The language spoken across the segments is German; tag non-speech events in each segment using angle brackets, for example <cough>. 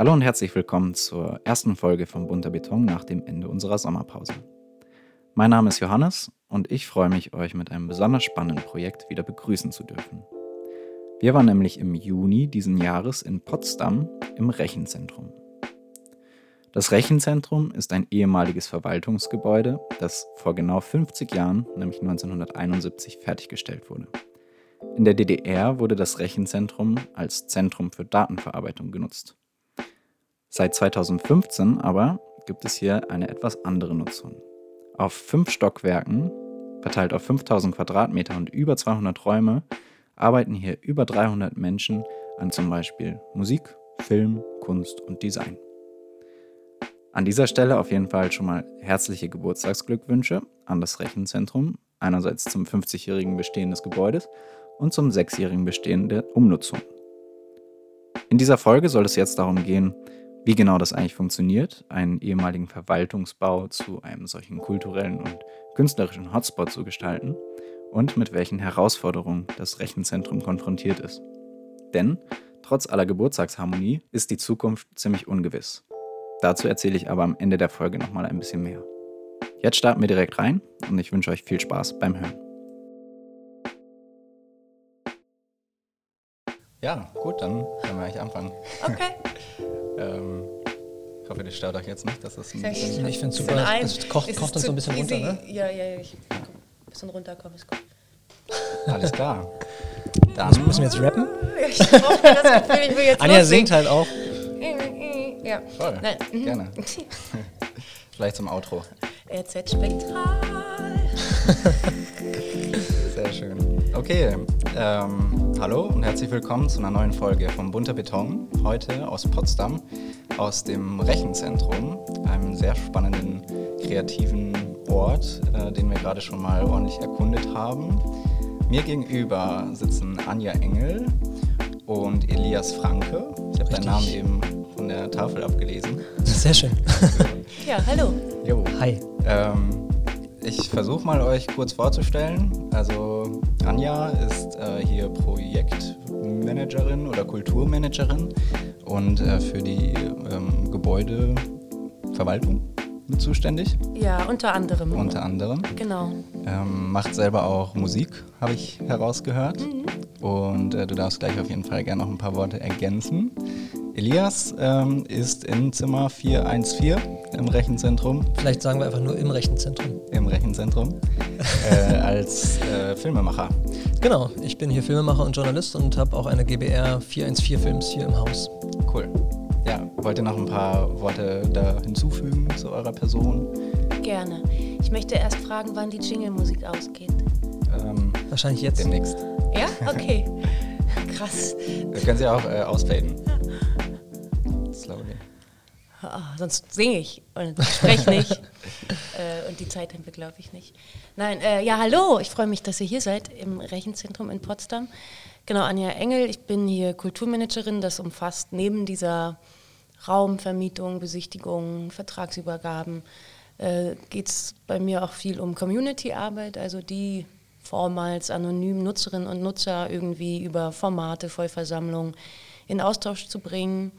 Hallo und herzlich willkommen zur ersten Folge von Bunter Beton nach dem Ende unserer Sommerpause. Mein Name ist Johannes und ich freue mich, euch mit einem besonders spannenden Projekt wieder begrüßen zu dürfen. Wir waren nämlich im Juni diesen Jahres in Potsdam im Rechenzentrum. Das Rechenzentrum ist ein ehemaliges Verwaltungsgebäude, das vor genau 50 Jahren, nämlich 1971, fertiggestellt wurde. In der DDR wurde das Rechenzentrum als Zentrum für Datenverarbeitung genutzt. Seit 2015 aber gibt es hier eine etwas andere Nutzung. Auf fünf Stockwerken, verteilt auf 5000 Quadratmeter und über 200 Räume, arbeiten hier über 300 Menschen an zum Beispiel Musik, Film, Kunst und Design. An dieser Stelle auf jeden Fall schon mal herzliche Geburtstagsglückwünsche an das Rechenzentrum, einerseits zum 50-jährigen Bestehen des Gebäudes und zum 6-jährigen Bestehen der Umnutzung. In dieser Folge soll es jetzt darum gehen, wie genau das eigentlich funktioniert, einen ehemaligen Verwaltungsbau zu einem solchen kulturellen und künstlerischen Hotspot zu gestalten und mit welchen Herausforderungen das Rechenzentrum konfrontiert ist. Denn trotz aller Geburtstagsharmonie ist die Zukunft ziemlich ungewiss. Dazu erzähle ich aber am Ende der Folge nochmal ein bisschen mehr. Jetzt starten wir direkt rein und ich wünsche euch viel Spaß beim Hören. Ja, gut, dann können wir eigentlich anfangen. Okay. <laughs> Ähm, ich hoffe, das stört euch jetzt nicht, dass das ein Sehr bisschen... Ich finde es super. ein- Das kocht, Es kocht ist das so ein bisschen runter, easy. ne? Ja, ja, ja. Ich komm, bisschen runterkommen ist gut. Alles klar. <laughs> Dann Müssen wir jetzt rappen? Ja, Ich <laughs> brauche das Gefühl, ich will jetzt Anja loslegen. singt halt auch. Ja. Voll, Nein. gerne. Vielleicht zum Outro. RZ Spektral. Sehr schön. Okay, ähm, hallo und herzlich willkommen zu einer neuen Folge vom Bunter Beton. Heute aus Potsdam, aus dem Rechenzentrum, einem sehr spannenden, kreativen Ort, äh, den wir gerade schon mal ordentlich erkundet haben. Mir gegenüber sitzen Anja Engel und Elias Franke. Ich habe deinen. Namen eben von der Tafel abgelesen. Sehr schön. <laughs> Ja, hallo. Jo. Hi. Ähm, ich versuche mal euch kurz vorzustellen. Also Anja ist äh, hier Projektmanagerin oder Kulturmanagerin und äh, für die ähm, Gebäudeverwaltung mit zuständig, Ja, unter anderem. unter anderem. Genau. Ähm, macht selber auch Musik, habe ich herausgehört. Und äh, du darfst gleich auf jeden Fall gerne noch ein paar Worte ergänzen. Elias ähm, ist in Zimmer 414 im Rechenzentrum Vielleicht sagen wir einfach nur im Rechenzentrum. im Rechenzentrum äh, <laughs> als äh, Filmemacher. Genau, ich bin hier Filmemacher und Journalist und habe auch eine GBR 414 Films hier im Haus. Cool. Ja, wollt ihr noch ein paar Worte da hinzufügen zu eurer Person? Gerne. Ich möchte erst fragen, wann die Jingle-Musik ausgeht. Ähm, Wahrscheinlich jetzt. demnächst. Ja? Okay. <laughs> Krass. Wir können sie auch äh, ausfaden. Ah, sonst singe ich und spreche nicht. <laughs> äh, und die Zeit haben wir, glaube ich, nicht. Nein, äh, ja, hallo. Ich freue mich, dass ihr hier seid im Rechenzentrum in Potsdam. Genau, Anja Engel. Ich bin hier Kulturmanagerin. Das umfasst neben dieser Raumvermietung, Besichtigung, Vertragsübergaben, äh, geht es bei mir auch viel um Community-Arbeit, also die vormals anonym Nutzerinnen und Nutzer irgendwie über Formate, Vollversammlungen in Austausch zu bringen.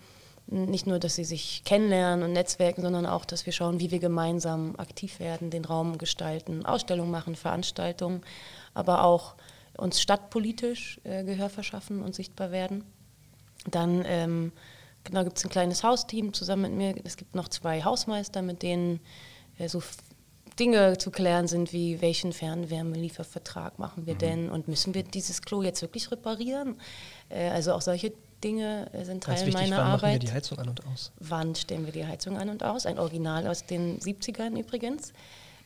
Nicht nur, dass sie sich kennenlernen und netzwerken, sondern auch, dass wir schauen, wie wir gemeinsam aktiv werden, den Raum gestalten, Ausstellungen machen, Veranstaltungen, aber auch uns stadtpolitisch äh, Gehör verschaffen und sichtbar werden. Dann ähm, genau, gibt es ein kleines Hausteam zusammen mit mir. Es gibt noch zwei Hausmeister, mit denen äh, so Dinge zu klären sind, wie welchen Fernwärmeliefervertrag machen wir denn und müssen wir dieses Klo jetzt wirklich reparieren? Äh, also auch solche Dinge äh, sind Teil wichtig, meiner wann machen wir Arbeit. die Heizung an und aus? Wann stellen wir die Heizung an und aus? Ein Original aus den 70ern übrigens.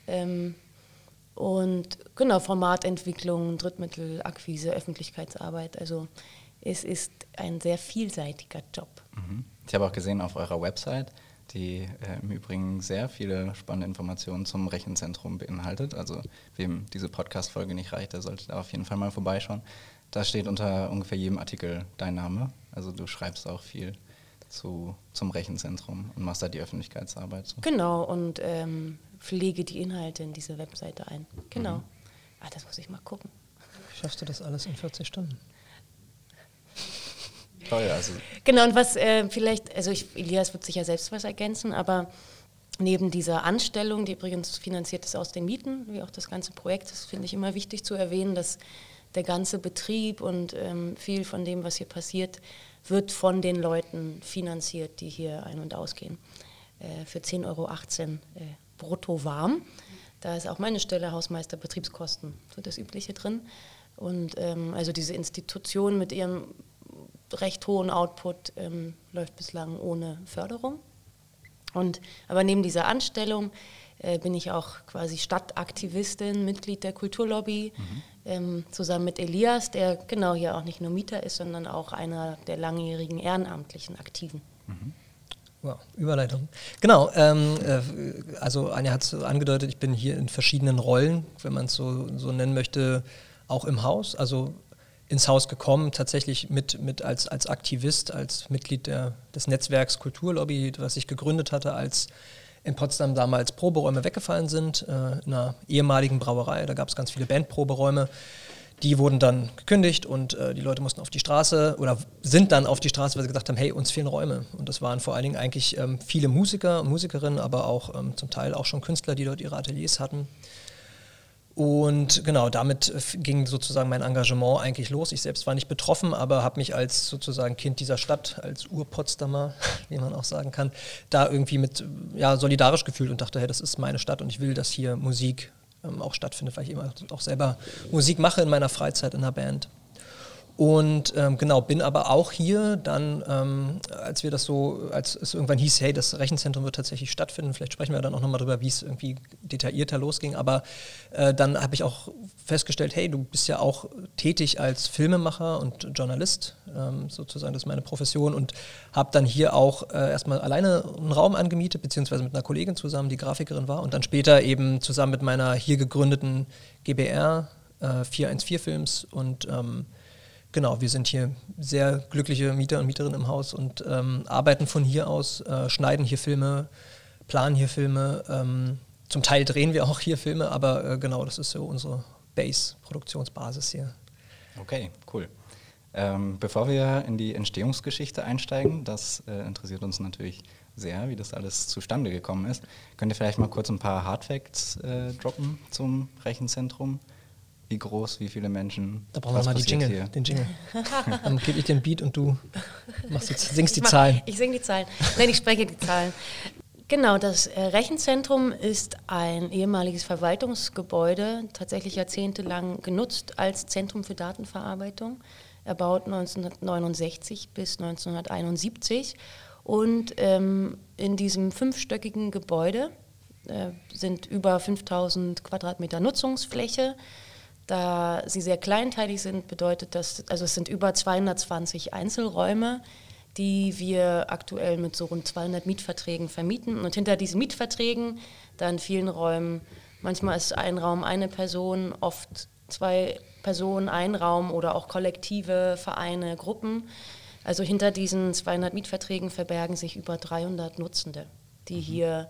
Ähm, und genau, Formatentwicklung, Drittmittel, Akquise, Öffentlichkeitsarbeit. Also es ist ein sehr vielseitiger Job. Mhm. Ich habe auch gesehen auf eurer Website, die äh, im Übrigen sehr viele spannende Informationen zum Rechenzentrum beinhaltet. Also wem diese Podcast-Folge nicht reicht, der sollte da auf jeden Fall mal vorbeischauen. Da steht unter ungefähr jedem Artikel dein Name. Also du schreibst auch viel zu, zum Rechenzentrum und machst da die Öffentlichkeitsarbeit. So. Genau, und ähm, pflege die Inhalte in diese Webseite ein. Genau. Ah, das muss ich mal gucken. Schaffst du das alles in 40 Stunden? <laughs> Toll, also. Genau, und was äh, vielleicht, also ich, Elias wird sicher selbst was ergänzen, aber neben dieser Anstellung, die übrigens finanziert ist aus den Mieten, wie auch das ganze Projekt, das finde ich immer wichtig zu erwähnen, dass der ganze Betrieb und ähm, viel von dem, was hier passiert, wird von den Leuten finanziert, die hier ein- und ausgehen. Äh, für 10,18 Euro äh, brutto warm. Da ist auch meine Stelle Hausmeister Betriebskosten, so das Übliche drin. Und ähm, also diese Institution mit ihrem recht hohen Output ähm, läuft bislang ohne Förderung. Und, aber neben dieser Anstellung äh, bin ich auch quasi Stadtaktivistin, Mitglied der Kulturlobby, mhm. ähm, zusammen mit Elias, der genau hier auch nicht nur Mieter ist, sondern auch einer der langjährigen ehrenamtlichen Aktiven. Mhm. Wow, Überleitung. Genau, ähm, äh, also Anja hat es angedeutet, ich bin hier in verschiedenen Rollen, wenn man es so, so nennen möchte, auch im Haus. Also ins Haus gekommen, tatsächlich mit, mit als, als Aktivist, als Mitglied der, des Netzwerks Kulturlobby, was ich gegründet hatte, als in Potsdam damals Proberäume weggefallen sind, äh, in einer ehemaligen Brauerei. Da gab es ganz viele Bandproberäume. Die wurden dann gekündigt und äh, die Leute mussten auf die Straße oder sind dann auf die Straße, weil sie gesagt haben, hey, uns fehlen Räume. Und das waren vor allen Dingen eigentlich ähm, viele Musiker und Musikerinnen, aber auch ähm, zum Teil auch schon Künstler, die dort ihre Ateliers hatten. Und genau, damit ging sozusagen mein Engagement eigentlich los. Ich selbst war nicht betroffen, aber habe mich als sozusagen Kind dieser Stadt, als Ur-Potsdamer, <laughs> wie man auch sagen kann, da irgendwie mit ja, solidarisch gefühlt und dachte, hey, das ist meine Stadt und ich will, dass hier Musik ähm, auch stattfindet, weil ich immer auch selber Musik mache in meiner Freizeit in einer Band. Und ähm, genau, bin aber auch hier dann, ähm, als wir das so, als es irgendwann hieß, hey, das Rechenzentrum wird tatsächlich stattfinden, vielleicht sprechen wir dann auch nochmal drüber, wie es irgendwie detaillierter losging, aber äh, dann habe ich auch festgestellt, hey, du bist ja auch tätig als Filmemacher und Journalist, ähm, sozusagen, das ist meine Profession und habe dann hier auch äh, erstmal alleine einen Raum angemietet, beziehungsweise mit einer Kollegin zusammen, die Grafikerin war und dann später eben zusammen mit meiner hier gegründeten GBR äh, 414 Films und ähm, Genau, wir sind hier sehr glückliche Mieter und Mieterinnen im Haus und ähm, arbeiten von hier aus, äh, schneiden hier Filme, planen hier Filme. Ähm, zum Teil drehen wir auch hier Filme, aber äh, genau, das ist so unsere Base, Produktionsbasis hier. Okay, cool. Ähm, bevor wir in die Entstehungsgeschichte einsteigen, das äh, interessiert uns natürlich sehr, wie das alles zustande gekommen ist. Könnt ihr vielleicht mal kurz ein paar Hardfacts äh, droppen zum Rechenzentrum? Wie groß, wie viele Menschen? Da brauchen wir mal die Jingle, hier? den Jingle. <laughs> Dann gebe ich den Beat und du machst jetzt, singst die ich Zahlen. ich singe die Zahlen. Nein, ich spreche die Zahlen. Genau, das äh, Rechenzentrum ist ein ehemaliges Verwaltungsgebäude, tatsächlich jahrzehntelang genutzt als Zentrum für Datenverarbeitung, erbaut 1969 bis 1971. Und ähm, in diesem fünfstöckigen Gebäude äh, sind über 5000 Quadratmeter Nutzungsfläche. Da sie sehr kleinteilig sind, bedeutet das, also es sind über 220 Einzelräume, die wir aktuell mit so rund 200 Mietverträgen vermieten. Und hinter diesen Mietverträgen, da in vielen Räumen, manchmal ist ein Raum eine Person, oft zwei Personen, ein Raum oder auch Kollektive, Vereine, Gruppen. Also hinter diesen 200 Mietverträgen verbergen sich über 300 Nutzende, die mhm. hier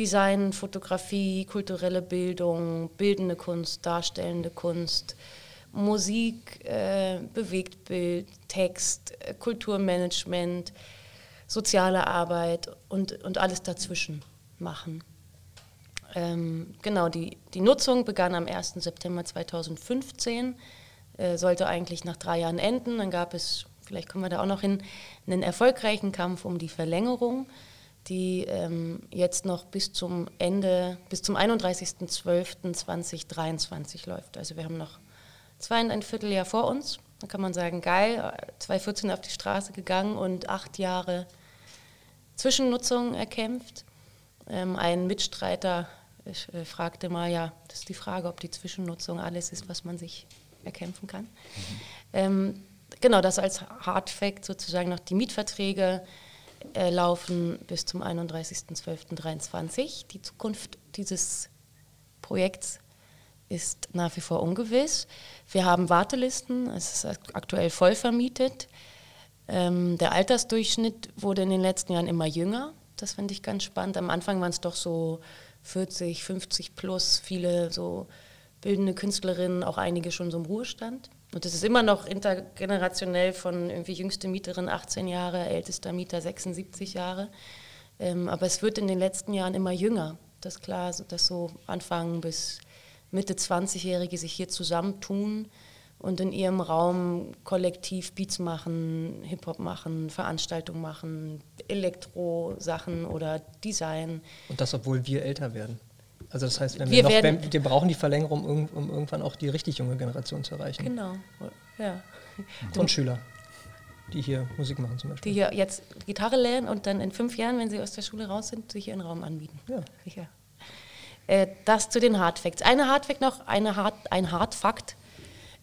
Design, Fotografie, kulturelle Bildung, bildende Kunst, darstellende Kunst, Musik, äh, Bewegtbild, Text, äh, Kulturmanagement, soziale Arbeit und, und alles dazwischen machen. Ähm, genau, die, die Nutzung begann am 1. September 2015, äh, sollte eigentlich nach drei Jahren enden. Dann gab es, vielleicht kommen wir da auch noch hin, einen erfolgreichen Kampf um die Verlängerung die ähm, jetzt noch bis zum Ende, bis zum 31.12.2023 läuft. Also wir haben noch zwei und ein Vierteljahr vor uns. Da kann man sagen, geil, 2014 auf die Straße gegangen und acht Jahre Zwischennutzung erkämpft. Ähm, ein Mitstreiter ich, äh, fragte mal, ja, das ist die Frage, ob die Zwischennutzung alles ist, was man sich erkämpfen kann. Mhm. Ähm, genau, das als Hard Fact sozusagen noch die Mietverträge äh, laufen bis zum 31.12.2023. Die Zukunft dieses Projekts ist nach wie vor ungewiss. Wir haben Wartelisten, es ist aktuell voll vermietet. Ähm, der Altersdurchschnitt wurde in den letzten Jahren immer jünger. Das finde ich ganz spannend. Am Anfang waren es doch so 40, 50 plus, viele so bildende Künstlerinnen, auch einige schon so im Ruhestand. Und das ist immer noch intergenerationell von irgendwie jüngste Mieterin 18 Jahre, ältester Mieter 76 Jahre. Ähm, aber es wird in den letzten Jahren immer jünger. Das ist klar, dass so Anfang bis Mitte 20-Jährige sich hier zusammentun und in ihrem Raum kollektiv Beats machen, Hip-Hop machen, Veranstaltungen machen, Elektro-Sachen oder Design. Und das, obwohl wir älter werden. Also das heißt, wenn wir, wir, noch, wenn, wir brauchen die Verlängerung, um, um, irgendwann auch die richtig junge Generation zu erreichen. Genau, ja. <laughs> Grundschüler, die hier Musik machen zum Beispiel. Die hier jetzt Gitarre lernen und dann in fünf Jahren, wenn sie aus der Schule raus sind, sich ihren Raum anbieten. Ja. Sicher. Äh, das zu den Hardfacts. Eine Hardfact noch, eine Hard, ein Hardfakt.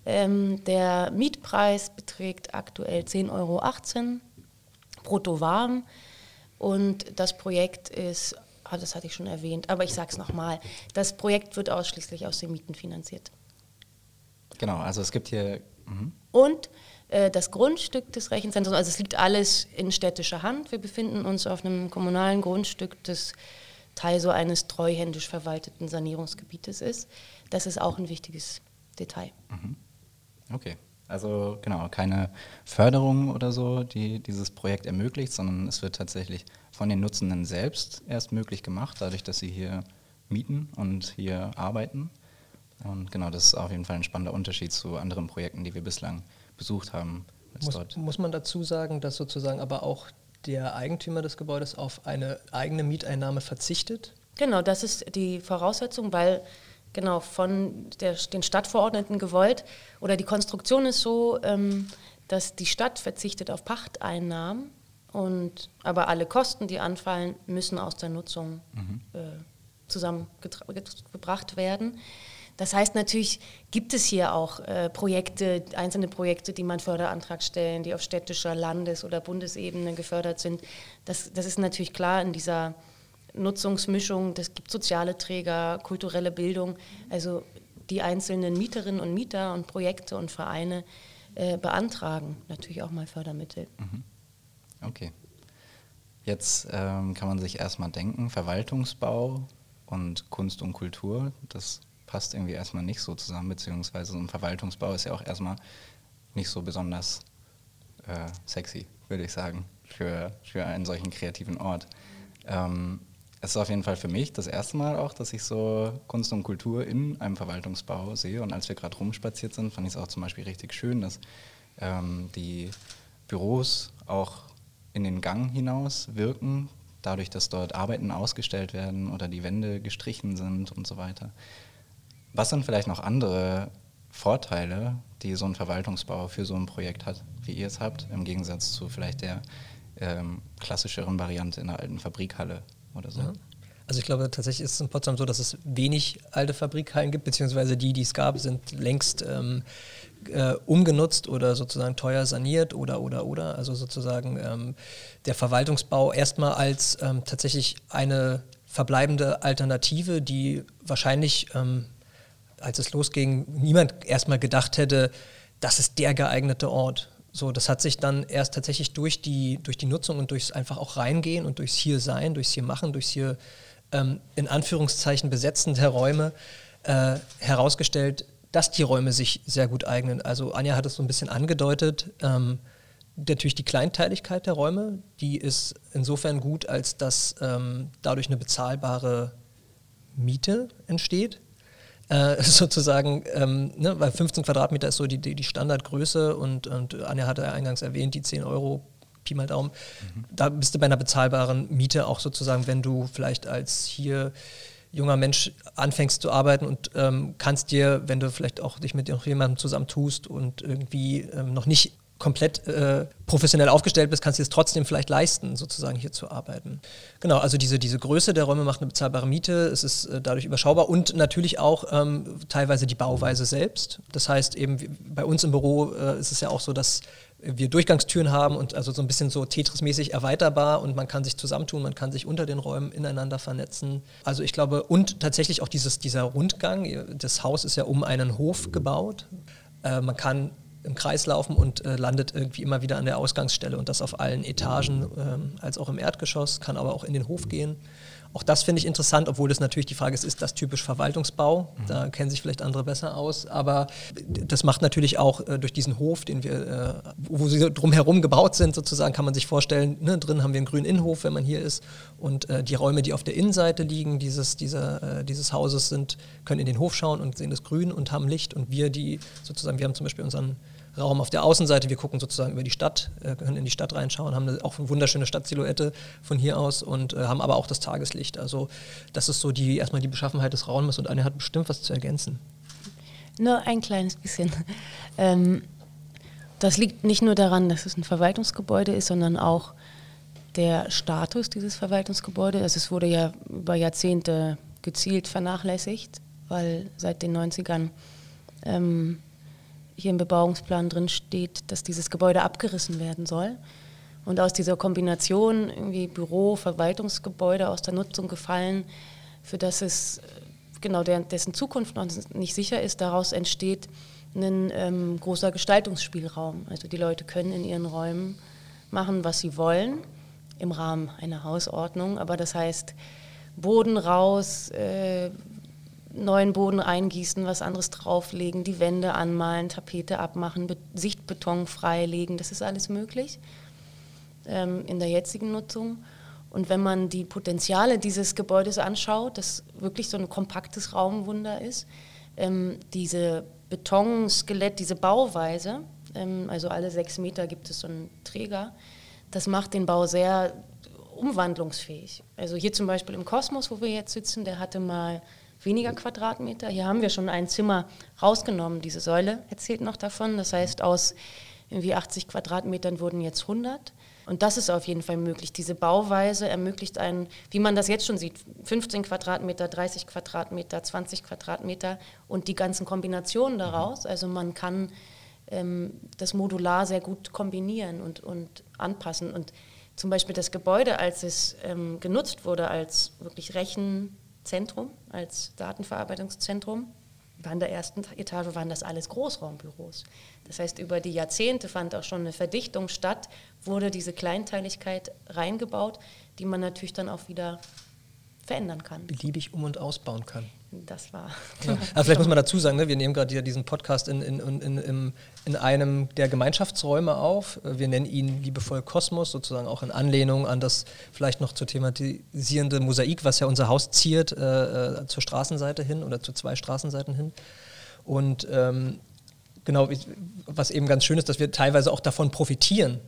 Ähm, der Mietpreis beträgt aktuell 10,18 Euro brutto warm und das Projekt ist, ah, das hatte ich schon erwähnt, aber ich sage es nochmal, das Projekt wird ausschließlich aus den Mieten finanziert. Genau, also es gibt hier... Mh. Und äh, das Grundstück des Rechenzentrums, also es liegt alles in städtischer Hand. Wir befinden uns auf einem kommunalen Grundstück, das Teil so eines treuhändisch verwalteten Sanierungsgebietes ist. Das ist auch ein wichtiges Detail. Mhm. Okay. Also genau, keine Förderung oder so, die dieses Projekt ermöglicht, sondern es wird tatsächlich von den Nutzenden selbst erst möglich gemacht, dadurch, dass sie hier mieten und hier arbeiten. Und genau, das ist auf jeden Fall ein spannender Unterschied zu anderen Projekten, die wir bislang besucht haben. Muss, muss man dazu sagen, dass sozusagen aber auch der Eigentümer des Gebäudes auf eine eigene Mieteinnahme verzichtet? Genau, das ist die Voraussetzung, weil genau von der, den Stadtverordneten gewollt oder die Konstruktion ist so, ähm, dass die Stadt verzichtet auf Pachteinnahmen und aber alle Kosten, die anfallen, müssen aus der Nutzung mhm. äh, zusammengebracht werden. Das heißt, natürlich gibt es hier auch äh, Projekte, einzelne Projekte, die man Förderantrag stellen, die auf städtischer, Landes- oder Bundesebene gefördert sind. Das, das ist natürlich klar in dieser Nutzungsmischung. Das gibt soziale Träger, kulturelle Bildung. Also die einzelnen Mieterinnen und Mieter und Projekte und Vereine äh, beantragen natürlich auch mal Fördermittel. Mhm. Okay. Jetzt ähm, kann man sich erstmal denken, Verwaltungsbau und Kunst und Kultur, das passt irgendwie erstmal nicht so zusammen, beziehungsweise so ein Verwaltungsbau ist ja auch erstmal nicht so besonders äh, sexy, würde ich sagen, für, für einen solchen kreativen Ort. Ähm, es ist auf jeden Fall für mich das erste Mal auch, dass ich so Kunst und Kultur in einem Verwaltungsbau sehe. Und als wir gerade rumspaziert sind, fand ich es auch zum Beispiel richtig schön, dass ähm, die Büros auch in den Gang hinaus wirken, dadurch, dass dort Arbeiten ausgestellt werden oder die Wände gestrichen sind und so weiter. Was sind vielleicht noch andere Vorteile, die so ein Verwaltungsbau für so ein Projekt hat, wie ihr es habt, im Gegensatz zu vielleicht der ähm, klassischeren Variante in der alten Fabrikhalle oder so? Ja. Also ich glaube tatsächlich ist es in Potsdam so, dass es wenig alte Fabrikhallen gibt, beziehungsweise die, die es gab, sind längst ähm, äh, umgenutzt oder sozusagen teuer saniert oder oder oder. Also sozusagen ähm, der Verwaltungsbau erstmal als ähm, tatsächlich eine verbleibende Alternative, die wahrscheinlich ähm, als es losging, niemand erstmal gedacht hätte, das ist der geeignete Ort. So, das hat sich dann erst tatsächlich durch die, durch die Nutzung und durchs einfach auch reingehen und durchs hier sein, durchs hier machen, durchs hier ähm, in Anführungszeichen besetzen der Räume äh, herausgestellt, dass die Räume sich sehr gut eignen. Also Anja hat es so ein bisschen angedeutet. Ähm, natürlich die Kleinteiligkeit der Räume, die ist insofern gut, als dass ähm, dadurch eine bezahlbare Miete entsteht äh, <laughs> sozusagen, ähm, ne, weil 15 Quadratmeter ist so die, die, die Standardgröße und, und Anja hatte ja eingangs erwähnt, die 10 Euro Pi mal Daumen. Mhm. Da bist du bei einer bezahlbaren Miete auch sozusagen, wenn du vielleicht als hier junger Mensch anfängst zu arbeiten und ähm, kannst dir, wenn du vielleicht auch dich mit jemandem zusammentust und irgendwie ähm, noch nicht komplett äh, professionell aufgestellt bist, kannst du es trotzdem vielleicht leisten, sozusagen hier zu arbeiten. Genau, also diese, diese Größe der Räume macht eine bezahlbare Miete, es ist äh, dadurch überschaubar und natürlich auch ähm, teilweise die Bauweise selbst. Das heißt eben, bei uns im Büro äh, ist es ja auch so, dass wir Durchgangstüren haben und also so ein bisschen so Tetris-mäßig erweiterbar und man kann sich zusammentun, man kann sich unter den Räumen ineinander vernetzen. Also ich glaube, und tatsächlich auch dieses, dieser Rundgang, das Haus ist ja um einen Hof gebaut. Äh, man kann im Kreis laufen und äh, landet irgendwie immer wieder an der Ausgangsstelle und das auf allen Etagen, ähm, als auch im Erdgeschoss, kann aber auch in den Hof gehen. Auch das finde ich interessant, obwohl das natürlich die Frage ist, ist das typisch Verwaltungsbau? Mhm. Da kennen sich vielleicht andere besser aus. Aber das macht natürlich auch äh, durch diesen Hof, den wir, äh, wo sie drumherum gebaut sind, sozusagen, kann man sich vorstellen, ne, drin haben wir einen grünen Innenhof, wenn man hier ist. Und äh, die Räume, die auf der Innenseite liegen dieses, dieser, äh, dieses Hauses sind, können in den Hof schauen und sehen das Grün und haben Licht. Und wir, die sozusagen, wir haben zum Beispiel unseren Raum auf der Außenseite. Wir gucken sozusagen über die Stadt, äh, können in die Stadt reinschauen, haben auch eine wunderschöne Stadtsilhouette von hier aus und äh, haben aber auch das Tageslicht. Also das ist so die erstmal die Beschaffenheit des Raumes und Anja hat bestimmt was zu ergänzen. Nur ein kleines bisschen. Ähm, das liegt nicht nur daran, dass es ein Verwaltungsgebäude ist, sondern auch der Status dieses Verwaltungsgebäudes. Also es wurde ja über Jahrzehnte gezielt vernachlässigt, weil seit den 90ern ähm, hier im Bebauungsplan drin steht, dass dieses Gebäude abgerissen werden soll. Und aus dieser Kombination irgendwie Büro, Verwaltungsgebäude aus der Nutzung gefallen, für das es äh, genau dessen Zukunft noch nicht sicher ist, daraus entsteht ein ähm, großer Gestaltungsspielraum. Also die Leute können in ihren Räumen machen, was sie wollen, im Rahmen einer Hausordnung. Aber das heißt, Boden raus, äh, neuen Boden eingießen, was anderes drauflegen, die Wände anmalen, Tapete abmachen, Be Sichtbeton freilegen, das ist alles möglich ähm, in der jetzigen Nutzung. Und wenn man die Potenziale dieses Gebäudes anschaut, das wirklich so ein kompaktes Raumwunder ist, ähm, diese Betonskelett, diese Bauweise, ähm, also alle sechs Meter gibt es so einen Träger, das macht den Bau sehr umwandlungsfähig. Also hier zum Beispiel im Kosmos, wo wir jetzt sitzen, der hatte mal weniger Quadratmeter. Hier haben wir schon ein Zimmer rausgenommen. Diese Säule erzählt noch davon. Das heißt, aus irgendwie 80 Quadratmetern wurden jetzt 100. Und das ist auf jeden Fall möglich. Diese Bauweise ermöglicht einen, wie man das jetzt schon sieht, 15 Quadratmeter, 30 Quadratmeter, 20 Quadratmeter und die ganzen Kombinationen daraus. Also man kann ähm, das modular sehr gut kombinieren und, und anpassen. Und zum Beispiel das Gebäude, als es ähm, genutzt wurde als wirklich Rechen, Zentrum, als Datenverarbeitungszentrum. An der ersten Etage waren das alles Großraumbüros. Das heißt, über die Jahrzehnte fand auch schon eine Verdichtung statt, wurde diese Kleinteiligkeit reingebaut, die man natürlich dann auch wieder verändern kann. Beliebig um- und ausbauen kann. Das war. Ja. Aber vielleicht muss man dazu sagen, ne, wir nehmen gerade diesen Podcast in, in, in, in, in einem der Gemeinschaftsräume auf. Wir nennen ihn liebevoll Kosmos, sozusagen auch in Anlehnung an das vielleicht noch zu thematisierende Mosaik, was ja unser Haus ziert, äh, äh zur Straßenseite hin oder zu zwei Straßenseiten hin. Und ähm, genau, was eben ganz schön ist, dass wir teilweise auch davon profitieren,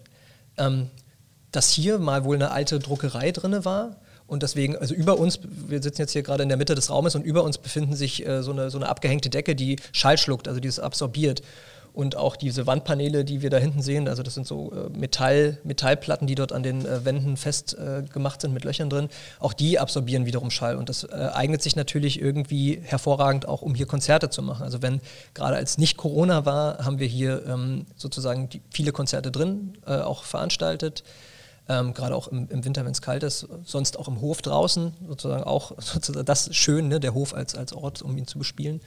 ähm, dass hier mal wohl eine alte Druckerei drin war und deswegen, also über uns, wir sitzen jetzt hier gerade in der Mitte des Raumes und über uns befinden sich äh, so, eine, so eine abgehängte Decke, die Schall schluckt, also die es absorbiert. Und auch diese Wandpaneele, die wir da hinten sehen, also das sind so äh, Metall, Metallplatten, die dort an den äh, Wänden fest äh, sind mit Löchern drin, auch die absorbieren wiederum Schall. Und das äh, eignet sich natürlich irgendwie hervorragend auch, um hier Konzerte zu machen. Also wenn gerade als nicht Corona war, haben wir hier ähm, sozusagen die, viele Konzerte drin, äh, auch veranstaltet ähm, gerade auch im, im Winter, wenn es kalt ist, sonst auch im Hof draußen, sozusagen auch <laughs> sozusagen das schön, ne, der Hof als, als Ort, um ihn zu bespielen.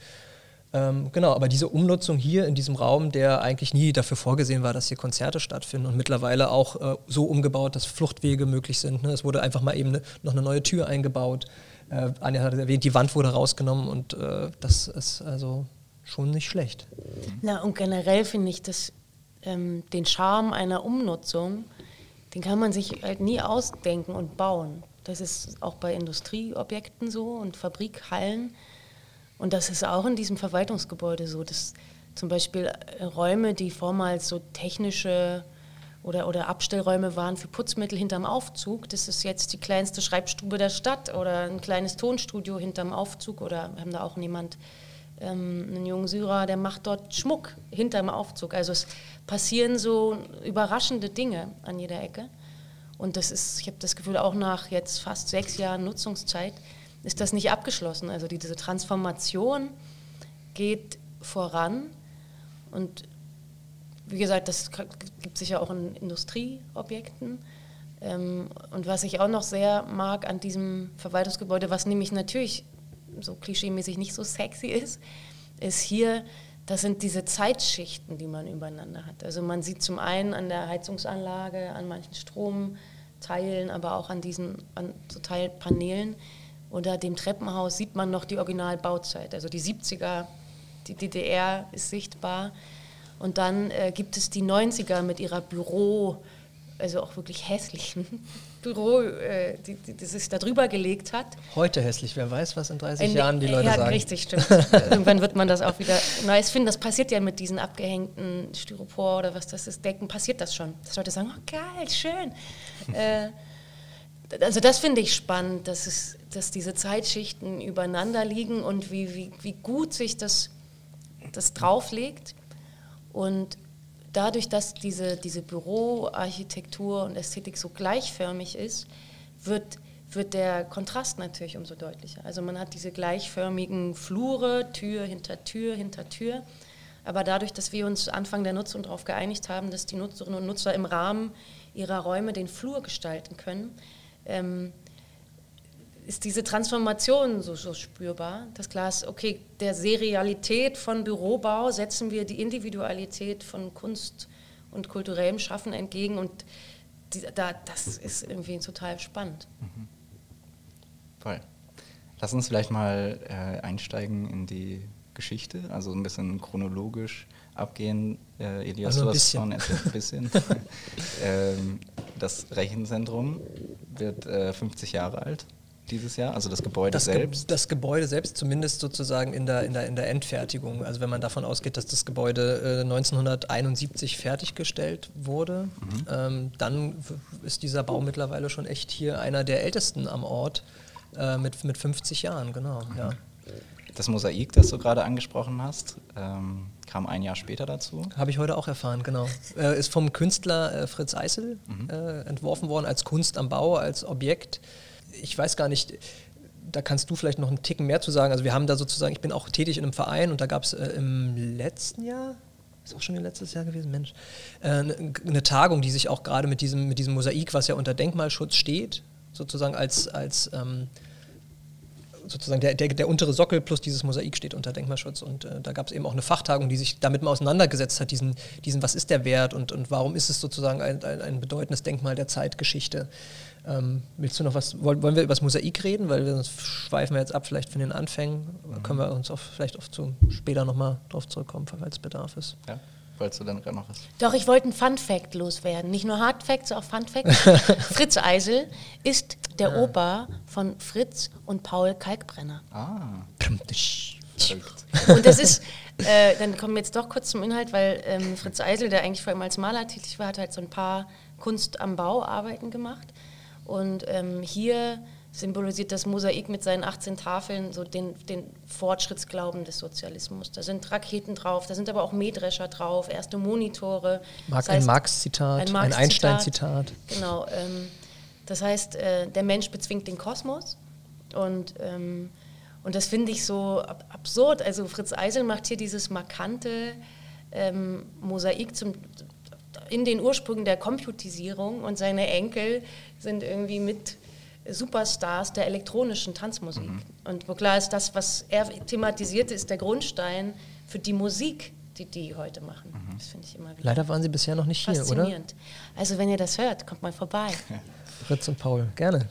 Ähm, genau, aber diese Umnutzung hier in diesem Raum, der eigentlich nie dafür vorgesehen war, dass hier Konzerte stattfinden und mittlerweile auch äh, so umgebaut, dass Fluchtwege möglich sind. Ne? Es wurde einfach mal eben ne, noch eine neue Tür eingebaut. Äh, Anja hat erwähnt, die Wand wurde rausgenommen und äh, das ist also schon nicht schlecht. Na, und generell finde ich das, ähm, den Charme einer Umnutzung den kann man sich halt nie ausdenken und bauen. Das ist auch bei Industrieobjekten so und Fabrikhallen. Und das ist auch in diesem Verwaltungsgebäude so. Dass zum Beispiel äh, Räume, die vormals so technische oder, oder Abstellräume waren für Putzmittel hinterm Aufzug, das ist jetzt die kleinste Schreibstube der Stadt oder ein kleines Tonstudio hinterm Aufzug oder haben da auch jemand, ähm, einen jungen Syrer, der macht dort Schmuck hinterm Aufzug. Also es passieren so überraschende Dinge an jeder Ecke. Und das ist, ich habe das Gefühl, auch nach jetzt fast sechs Jahren Nutzungszeit ist das nicht abgeschlossen. Also diese Transformation geht voran. Und wie gesagt, das gibt es sicher auch in Industrieobjekten. Ähm, und was ich auch noch sehr mag an diesem Verwaltungsgebäude, was nämlich natürlich so klischeemäßig nicht so sexy ist, ist hier das sind diese Zeitschichten, die man übereinander hat. Also man sieht zum einen an der Heizungsanlage, an manchen Teilen, aber auch an diesen an so Teilpanelen. Unter dem Treppenhaus sieht man noch die Originalbauzeit, also die 70er, die DDR ist sichtbar. Und dann äh, gibt es die 90er mit ihrer Büro, also auch wirklich hässlichen Büro, äh, die, die, die, sich da drüber gelegt hat. Heute hässlich, wer weiß, was in 30 in, Jahren die Leute ja, sagen. richtig, stimmt. <laughs> Irgendwann wird man das auch wieder nice finden. Das passiert ja mit diesen abgehängten Styropor oder was das ist, Decken, passiert das schon. Dass Leute sagen, oh geil, schön. <laughs> äh, also das finde ich spannend, dass, es, dass diese Zeitschichten übereinander liegen und wie, wie, wie gut sich das, das drauflegt. Und dadurch, dass diese, diese Büroarchitektur und Ästhetik so gleichförmig ist, wird, wird der Kontrast natürlich umso deutlicher. Also man hat diese gleichförmigen Flure, Tür hinter Tür hinter Tür. Aber dadurch, dass wir uns Anfang der Nutzung darauf geeinigt haben, dass die Nutzerinnen und Nutzer im Rahmen ihrer Räume den Flur gestalten können, ähm, ist diese Transformation so, so spürbar. Das klar ist, okay, der Serialität von Bürobau setzen wir die Individualität von Kunst und kulturellem Schaffen entgegen und die, da, das ist irgendwie total spannend. Mhm. Voll. Lass uns vielleicht mal äh, einsteigen in die Geschichte, also ein bisschen chronologisch abgehen. Äh, Elias, also du hast schon erzählt, ein bisschen. <laughs> ähm, das Rechenzentrum wird äh, 50 Jahre alt dieses Jahr, also das Gebäude das selbst? Ge das Gebäude selbst, zumindest sozusagen in der, in, der, in der Endfertigung. Also wenn man davon ausgeht, dass das Gebäude äh, 1971 fertiggestellt wurde, mhm. ähm, dann ist dieser Bau mittlerweile schon echt hier einer der ältesten am Ort äh, mit, mit 50 Jahren, genau. Mhm. Ja. Das Mosaik, das du gerade angesprochen hast, ähm, kam ein Jahr später dazu. Habe ich heute auch erfahren, genau. Äh, ist vom Künstler äh, Fritz Eisel mhm. äh, entworfen worden als Kunst am Bau, als Objekt ich weiß gar nicht, da kannst du vielleicht noch einen Ticken mehr zu sagen. Also wir haben da sozusagen, ich bin auch tätig in einem Verein und da gab es äh, im letzten Jahr, ist auch schon letztes Jahr gewesen, Mensch, äh, eine, eine Tagung, die sich auch gerade mit diesem, mit diesem Mosaik, was ja unter Denkmalschutz steht, sozusagen als, als ähm, sozusagen der, der, der, untere Sockel plus dieses Mosaik steht unter Denkmalschutz. Und äh, da gab es eben auch eine Fachtagung, die sich damit mal auseinandergesetzt hat, diesen, diesen was ist der Wert und, und warum ist es sozusagen ein, ein, ein bedeutendes Denkmal der Zeitgeschichte. Ähm, willst du noch was, wollen, wollen wir über das Mosaik reden? Weil sonst schweifen wir jetzt ab, vielleicht von den Anfängen. Mhm. Können wir uns auch vielleicht auch zu, später nochmal drauf zurückkommen, falls Bedarf ist. Ja. Wolltest du dann gerade noch was? Doch, ich wollte einen Fun Fact loswerden. Nicht nur Hard Facts, auch Fun Facts. <laughs> Fritz Eisel ist der ah. Opa von Fritz und Paul Kalkbrenner. Ah. Und das ist, äh, dann kommen wir jetzt doch kurz zum Inhalt, weil ähm, Fritz Eisel, der eigentlich vor allem als Maler tätig war, hat halt so ein paar Kunst am Bau Arbeiten gemacht. Und ähm, hier symbolisiert das Mosaik mit seinen 18 Tafeln so den, den Fortschrittsglauben des Sozialismus. Da sind Raketen drauf, da sind aber auch Mähdrescher drauf, erste Monitore. Mark, das heißt, ein Marx-Zitat, ein, Marx ein Einstein-Zitat. Genau. Ähm, das heißt, äh, der Mensch bezwingt den Kosmos und, ähm, und das finde ich so ab absurd. Also Fritz Eisel macht hier dieses markante ähm, Mosaik zum, in den Ursprüngen der Computisierung und seine Enkel sind irgendwie mit Superstars der elektronischen Tanzmusik. Mhm. Und wo klar ist, das, was er thematisiert, ist der Grundstein für die Musik, die die heute machen. Mhm. Das finde ich immer wieder. Leider waren sie bisher noch nicht hier, oder? Also wenn ihr das hört, kommt mal vorbei. <laughs> Fritz und Paul, gerne.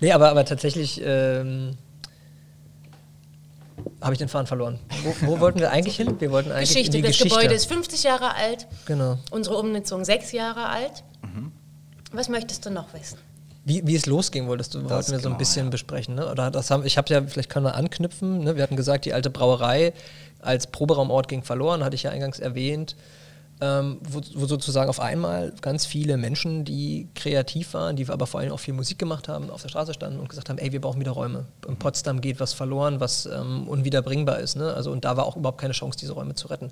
Nee, aber, aber tatsächlich ähm, habe ich den Faden verloren. Wo, wo <laughs> wollten wir eigentlich hin? Wir wollten eigentlich Geschichte. In die das Geschichte. Gebäude ist 50 Jahre alt. Genau. Unsere Umnutzung sechs Jahre alt. Mhm. Was möchtest du noch wissen? Wie, wie es losging, wolltest du, wollten wir so ein genau, bisschen ja. besprechen. Ne? Oder das haben, ich habe ja, vielleicht können wir anknüpfen. Ne? Wir hatten gesagt, die alte Brauerei als Proberaumort ging verloren, hatte ich ja eingangs erwähnt. Ähm, wo, wo, sozusagen auf einmal ganz viele Menschen, die kreativ waren, die aber vor allem auch viel Musik gemacht haben, auf der Straße standen und gesagt haben, ey, wir brauchen wieder Räume. In Potsdam geht was verloren, was ähm, unwiederbringbar ist. Ne? Also, und da war auch überhaupt keine Chance, diese Räume zu retten.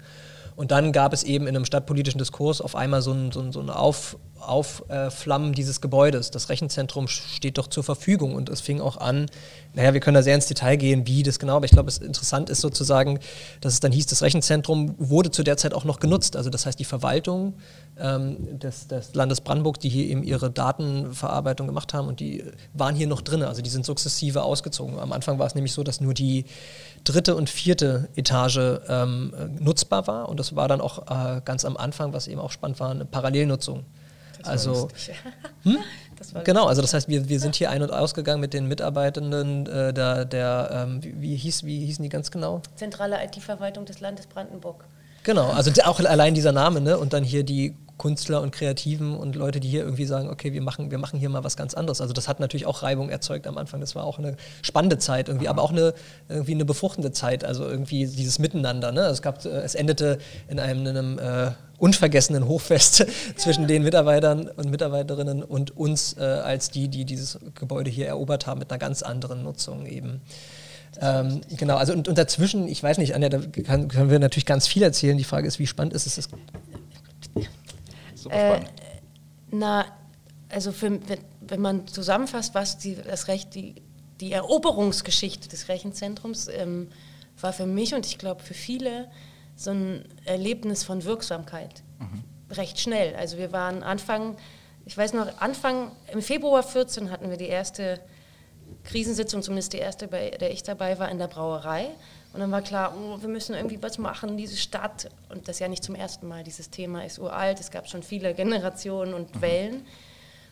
Und dann gab es eben in einem stadtpolitischen Diskurs auf einmal so ein, so ein, so ein Auf, Aufflammen dieses Gebäudes. Das Rechenzentrum steht doch zur Verfügung und es fing auch an, naja, wir können da sehr ins Detail gehen, wie das genau, aber ich glaube, es interessant ist sozusagen, dass es dann hieß, das Rechenzentrum wurde zu der Zeit auch noch genutzt. Also das heißt, die Verwaltung ähm, des, des, Landes Brandenburg, die hier eben ihre Datenverarbeitung gemacht haben und die waren hier noch drin. Also die sind sukzessive ausgezogen. Am Anfang war es nämlich so, dass nur die dritte und vierte Etage ähm, nutzbar war und das war dann auch äh, ganz am Anfang, was eben auch spannend war, eine Parallelnutzung. Das also hm? <laughs> genau, also das heißt, wir, wir sind hier ein- und ausgegangen mit den Mitarbeitenden äh, der, der ähm, wie, wie, hieß, wie hießen die ganz genau? Zentrale IT-Verwaltung des Landes Brandenburg. Genau, also auch allein dieser Name, ne? Und dann hier die Künstler und Kreativen und Leute, die hier irgendwie sagen, okay, wir machen, wir machen hier mal was ganz anderes. Also das hat natürlich auch Reibung erzeugt am Anfang. Das war auch eine spannende Zeit irgendwie, aber auch eine irgendwie eine befruchtende Zeit. Also irgendwie dieses Miteinander. Ne? Es gab, es endete in einem, in einem äh, unvergessenen Hochfest <laughs> zwischen den Mitarbeitern und Mitarbeiterinnen und uns äh, als die, die dieses Gebäude hier erobert haben mit einer ganz anderen Nutzung eben. Ähm, genau, also und, und, dazwischen, ich weiß nicht, Anja, da kann, können wir natürlich ganz viel erzählen. Die Frage ist, wie spannend ist es? Super spannend. Äh, na, also für, wenn man zusammenfasst, was die, das Recht, die, die Eroberungsgeschichte des Rechenzentrums ähm, war für mich und ich glaube für viele so ein Erlebnis von Wirksamkeit. Mhm. Recht schnell. Also wir waren Anfang, ich weiß noch, Anfang, im Februar 14 hatten wir die erste Krisensitzung, zumindest die erste, bei der ich dabei war, in der Brauerei. Und dann war klar, oh, wir müssen irgendwie was machen, diese Stadt. Und das ist ja nicht zum ersten Mal, dieses Thema ist uralt, es gab schon viele Generationen und mhm. Wellen.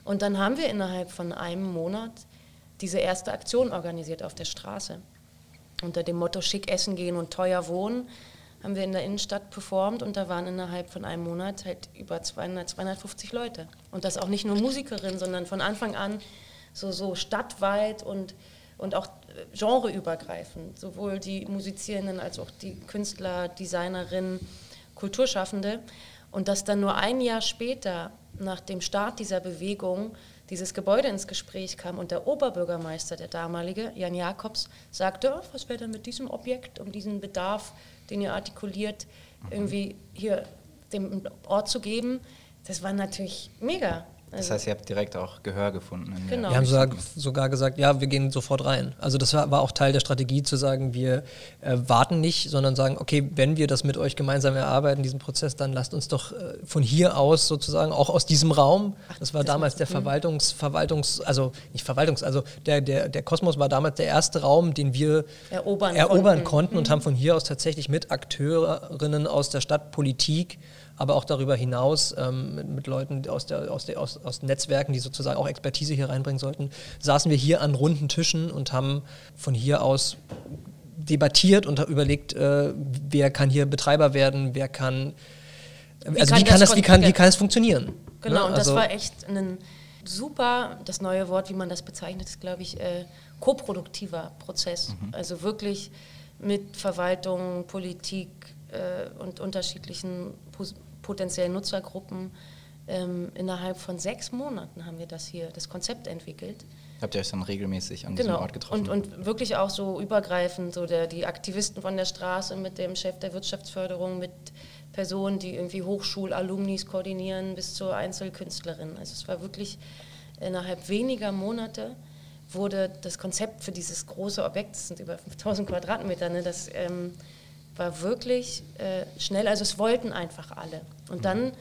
Und dann haben wir innerhalb von einem Monat diese erste Aktion organisiert auf der Straße. Unter dem Motto schick essen gehen und teuer wohnen haben wir in der Innenstadt performt und da waren innerhalb von einem Monat halt über 200, 250 Leute. Und das auch nicht nur Musikerinnen, sondern von Anfang an so, so stadtweit und, und auch genreübergreifend. Sowohl die Musizierenden als auch die Künstler, Designerinnen, Kulturschaffende. Und dass dann nur ein Jahr später, nach dem Start dieser Bewegung, dieses Gebäude ins Gespräch kam und der Oberbürgermeister, der damalige, Jan Jakobs, sagte, oh, was wäre denn mit diesem Objekt, um diesen Bedarf, den ihr artikuliert, irgendwie hier dem Ort zu geben, das war natürlich mega. Das heißt, ihr habt direkt auch Gehör gefunden. Genau. Wir haben sogar, sogar, gesagt, ja, wir gehen sofort rein. Also das war, war auch Teil der Strategie zu sagen, wir äh, warten nicht, sondern sagen, okay, wenn wir das mit euch gemeinsam erarbeiten, diesen Prozess, dann lasst uns doch äh, von hier aus sozusagen, auch aus diesem Raum, das war das damals der Verwaltungs, Verwaltungs, also nicht Verwaltungs, also der, der, der Kosmos war damals der erste Raum, den wir erobern, erobern konnten, konnten und mhm. haben von hier aus tatsächlich mit Akteurinnen aus der Stadtpolitik aber auch darüber hinaus ähm, mit, mit, Leuten aus, der, aus, der, aus, aus Netzwerken, die sozusagen auch Expertise hier reinbringen sollten, saßen wir hier an runden Tischen und haben von hier aus debattiert und überlegt, äh, wer kann hier Betreiber werden, wer kann, wie also kann wie, kann das, wie, kann, wie kann es funktionieren? Genau, ne? und das also war echt ein super, das neue Wort, wie man das bezeichnet, ist, glaube ich, äh, koproduktiver Prozess. Mhm. Also wirklich mit Verwaltung, Politik äh, und unterschiedlichen potenziellen Nutzergruppen. Ähm, innerhalb von sechs Monaten haben wir das hier, das Konzept entwickelt. Habt ihr euch dann regelmäßig an genau. diesem Ort getroffen? Und, und wirklich auch so übergreifend, so der, die Aktivisten von der Straße mit dem Chef der Wirtschaftsförderung, mit Personen, die irgendwie Hochschulalumnis koordinieren, bis zur Einzelkünstlerin. Also es war wirklich innerhalb weniger Monate wurde das Konzept für dieses große Objekt, das sind über 5000 Quadratmeter, ne, das ähm, war wirklich äh, schnell, also es wollten einfach alle. Und dann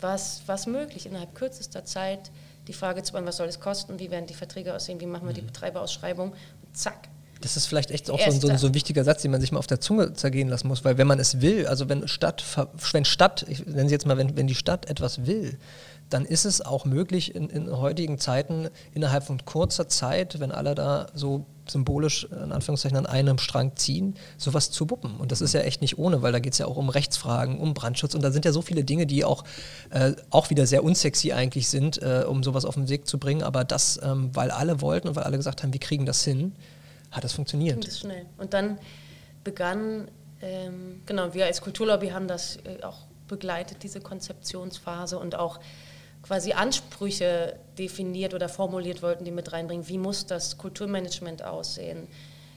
war es möglich, innerhalb kürzester Zeit die Frage zu beantworten, was soll es kosten, wie werden die Verträge aussehen, wie machen wir die mhm. Betreiberausschreibung und zack. Das ist vielleicht echt auch so ein, so, ein, so ein, wichtiger Satz, den man sich mal auf der Zunge zergehen lassen muss, weil wenn man es will, also wenn Stadt, wenn Stadt, ich nenne sie jetzt mal, wenn, wenn die Stadt etwas will, dann ist es auch möglich in, in heutigen Zeiten innerhalb von kurzer Zeit, wenn alle da so symbolisch in Anführungszeichen an einem Strang ziehen, sowas zu wuppen. Und das ist ja echt nicht ohne, weil da geht es ja auch um Rechtsfragen, um Brandschutz und da sind ja so viele Dinge, die auch, äh, auch wieder sehr unsexy eigentlich sind, äh, um sowas auf den Weg zu bringen. Aber das, ähm, weil alle wollten und weil alle gesagt haben, wir kriegen das hin, hat das funktioniert. Das schnell. Und dann begann, ähm, genau, wir als Kulturlobby haben das äh, auch begleitet, diese Konzeptionsphase und auch quasi Ansprüche definiert oder formuliert wollten, die mit reinbringen. Wie muss das Kulturmanagement aussehen?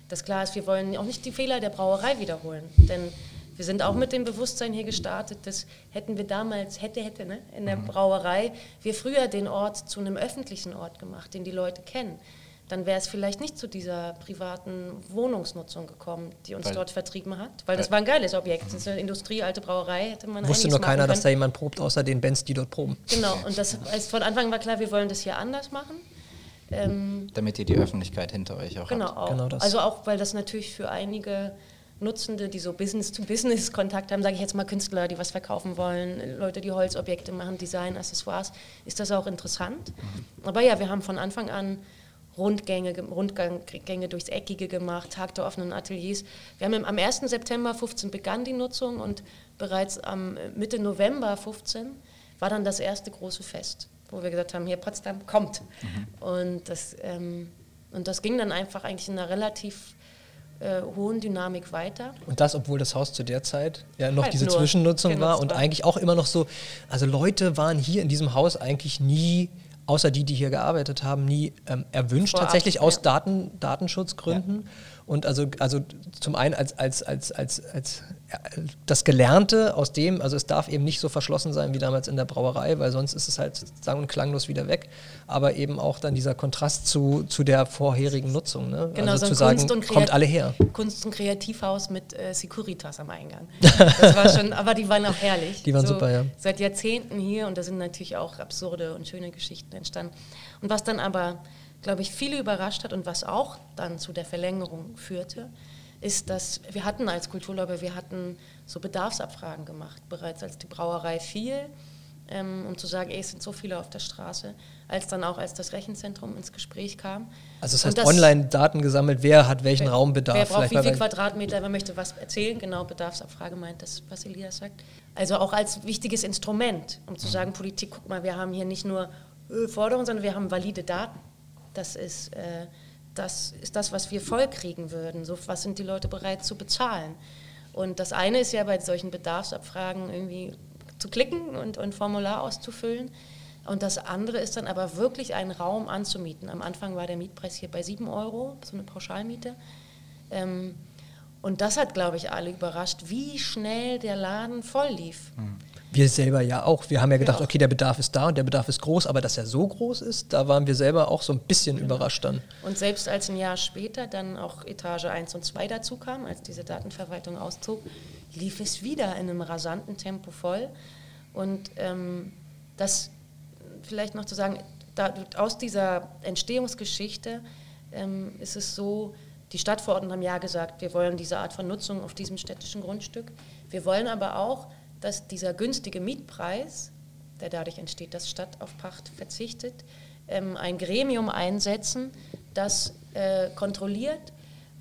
Das klar ist, wir wollen auch nicht die Fehler der Brauerei wiederholen, denn wir sind auch mit dem Bewusstsein hier gestartet, dass hätten wir damals, hätte, hätte, ne, in der mhm. Brauerei, wir früher den Ort zu einem öffentlichen Ort gemacht, den die Leute kennen dann wäre es vielleicht nicht zu dieser privaten Wohnungsnutzung gekommen, die uns weil, dort vertrieben hat. Weil das war ein geiles Objekt. Das ist eine Industrie, alte Brauerei, hätte man Wusste nur keiner, können. dass da jemand probt, außer den Bands, die dort proben. Genau, und das ist von Anfang war klar, wir wollen das hier anders machen. Ähm, Damit ihr die Öffentlichkeit hinter euch auch genau, habt. Auch. Genau, das. Also auch, weil das natürlich für einige Nutzende, die so Business-to-Business-Kontakt haben, sage ich jetzt mal Künstler, die was verkaufen wollen, Leute, die Holzobjekte machen, Design, Accessoires, ist das auch interessant. Mhm. Aber ja, wir haben von Anfang an Rundgänge, Rundgänge durchs Eckige gemacht, Tag der offenen Ateliers. Wir haben am 1. September 15 begann die Nutzung und bereits am Mitte November 15 war dann das erste große Fest, wo wir gesagt haben, hier Potsdam kommt. Mhm. Und, das, ähm, und das ging dann einfach eigentlich in einer relativ äh, hohen Dynamik weiter. Und das, obwohl das Haus zu der Zeit ja noch halt diese Zwischennutzung war und war. eigentlich auch immer noch so, also Leute waren hier in diesem Haus eigentlich nie, außer die, die hier gearbeitet haben, nie ähm, erwünscht, Vorab, tatsächlich aus ja. Daten, Datenschutzgründen. Ja. Und also, also zum einen als, als, als, als, als das Gelernte aus dem, also es darf eben nicht so verschlossen sein wie damals in der Brauerei, weil sonst ist es halt sang- und klanglos wieder weg. Aber eben auch dann dieser Kontrast zu, zu der vorherigen Nutzung. Ne? Genau, also so zu sagen, kommt alle her. Kunst- und Kreativhaus mit äh, Securitas am Eingang. Das war schon, aber die waren auch herrlich. Die waren so, super, ja. Seit Jahrzehnten hier und da sind natürlich auch absurde und schöne Geschichten entstanden. Und was dann aber glaube ich, viele überrascht hat und was auch dann zu der Verlängerung führte, ist, dass wir hatten als Kulturlobby, wir hatten so Bedarfsabfragen gemacht, bereits als die Brauerei fiel, ähm, um zu sagen, ey, es sind so viele auf der Straße, als dann auch als das Rechenzentrum ins Gespräch kam. Also das heißt, das, online Daten gesammelt, wer hat welchen wer, Raumbedarf? Wer braucht wie viel Quadratmeter, wer möchte was erzählen, genau, Bedarfsabfrage meint das, was Elias sagt. Also auch als wichtiges Instrument, um zu sagen, Politik, guck mal, wir haben hier nicht nur äh, Forderungen, sondern wir haben valide Daten. Das ist, äh, das ist das, was wir voll kriegen würden. So, was sind die Leute bereit zu bezahlen? Und das eine ist ja bei solchen Bedarfsabfragen irgendwie zu klicken und ein Formular auszufüllen. Und das andere ist dann aber wirklich einen Raum anzumieten. Am Anfang war der Mietpreis hier bei 7 Euro, so eine Pauschalmiete. Ähm, und das hat, glaube ich, alle überrascht, wie schnell der Laden voll lief. Mhm. Wir selber ja auch. Wir haben ja gedacht, ja. okay, der Bedarf ist da und der Bedarf ist groß, aber dass er so groß ist, da waren wir selber auch so ein bisschen genau. überrascht dann. Und selbst als ein Jahr später dann auch Etage 1 und 2 dazu kam, als diese Datenverwaltung auszog, lief es wieder in einem rasanten Tempo voll. Und ähm, das vielleicht noch zu sagen, da, aus dieser Entstehungsgeschichte ähm, ist es so, die Stadtverordneten haben ja gesagt, wir wollen diese Art von Nutzung auf diesem städtischen Grundstück. Wir wollen aber auch, dass dieser günstige Mietpreis, der dadurch entsteht, dass Stadt auf Pacht verzichtet, ähm, ein Gremium einsetzen, das äh, kontrolliert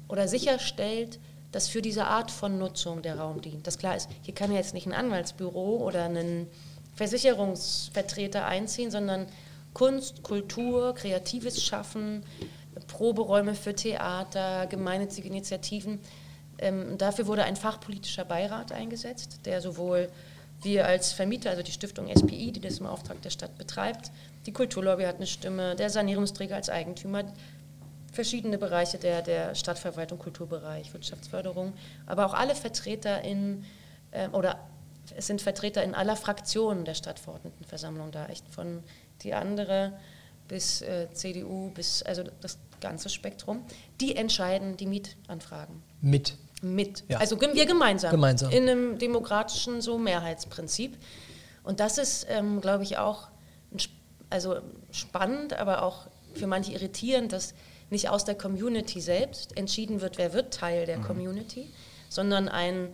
oder sicherstellt, dass für diese Art von Nutzung der Raum dient. Das klar ist, hier kann jetzt nicht ein Anwaltsbüro oder ein Versicherungsvertreter einziehen, sondern Kunst, Kultur, kreatives Schaffen, Proberäume für Theater, gemeinnützige Initiativen ähm, dafür wurde ein fachpolitischer Beirat eingesetzt, der sowohl wir als Vermieter, also die Stiftung SPI, die das im Auftrag der Stadt betreibt, die Kulturlobby hat eine Stimme, der Sanierungsträger als Eigentümer, verschiedene Bereiche der, der Stadtverwaltung, Kulturbereich, Wirtschaftsförderung, aber auch alle Vertreter in, äh, oder es sind Vertreter in aller Fraktionen der Stadtverordnetenversammlung da, echt von die andere bis äh, CDU, bis also das ganze Spektrum, die entscheiden die Mietanfragen. Mit mit. Ja. Also wir gemeinsam. Gemeinsam. In einem demokratischen so Mehrheitsprinzip. Und das ist, ähm, glaube ich, auch also spannend, aber auch für manche irritierend, dass nicht aus der Community selbst entschieden wird, wer wird Teil der mhm. Community, sondern ein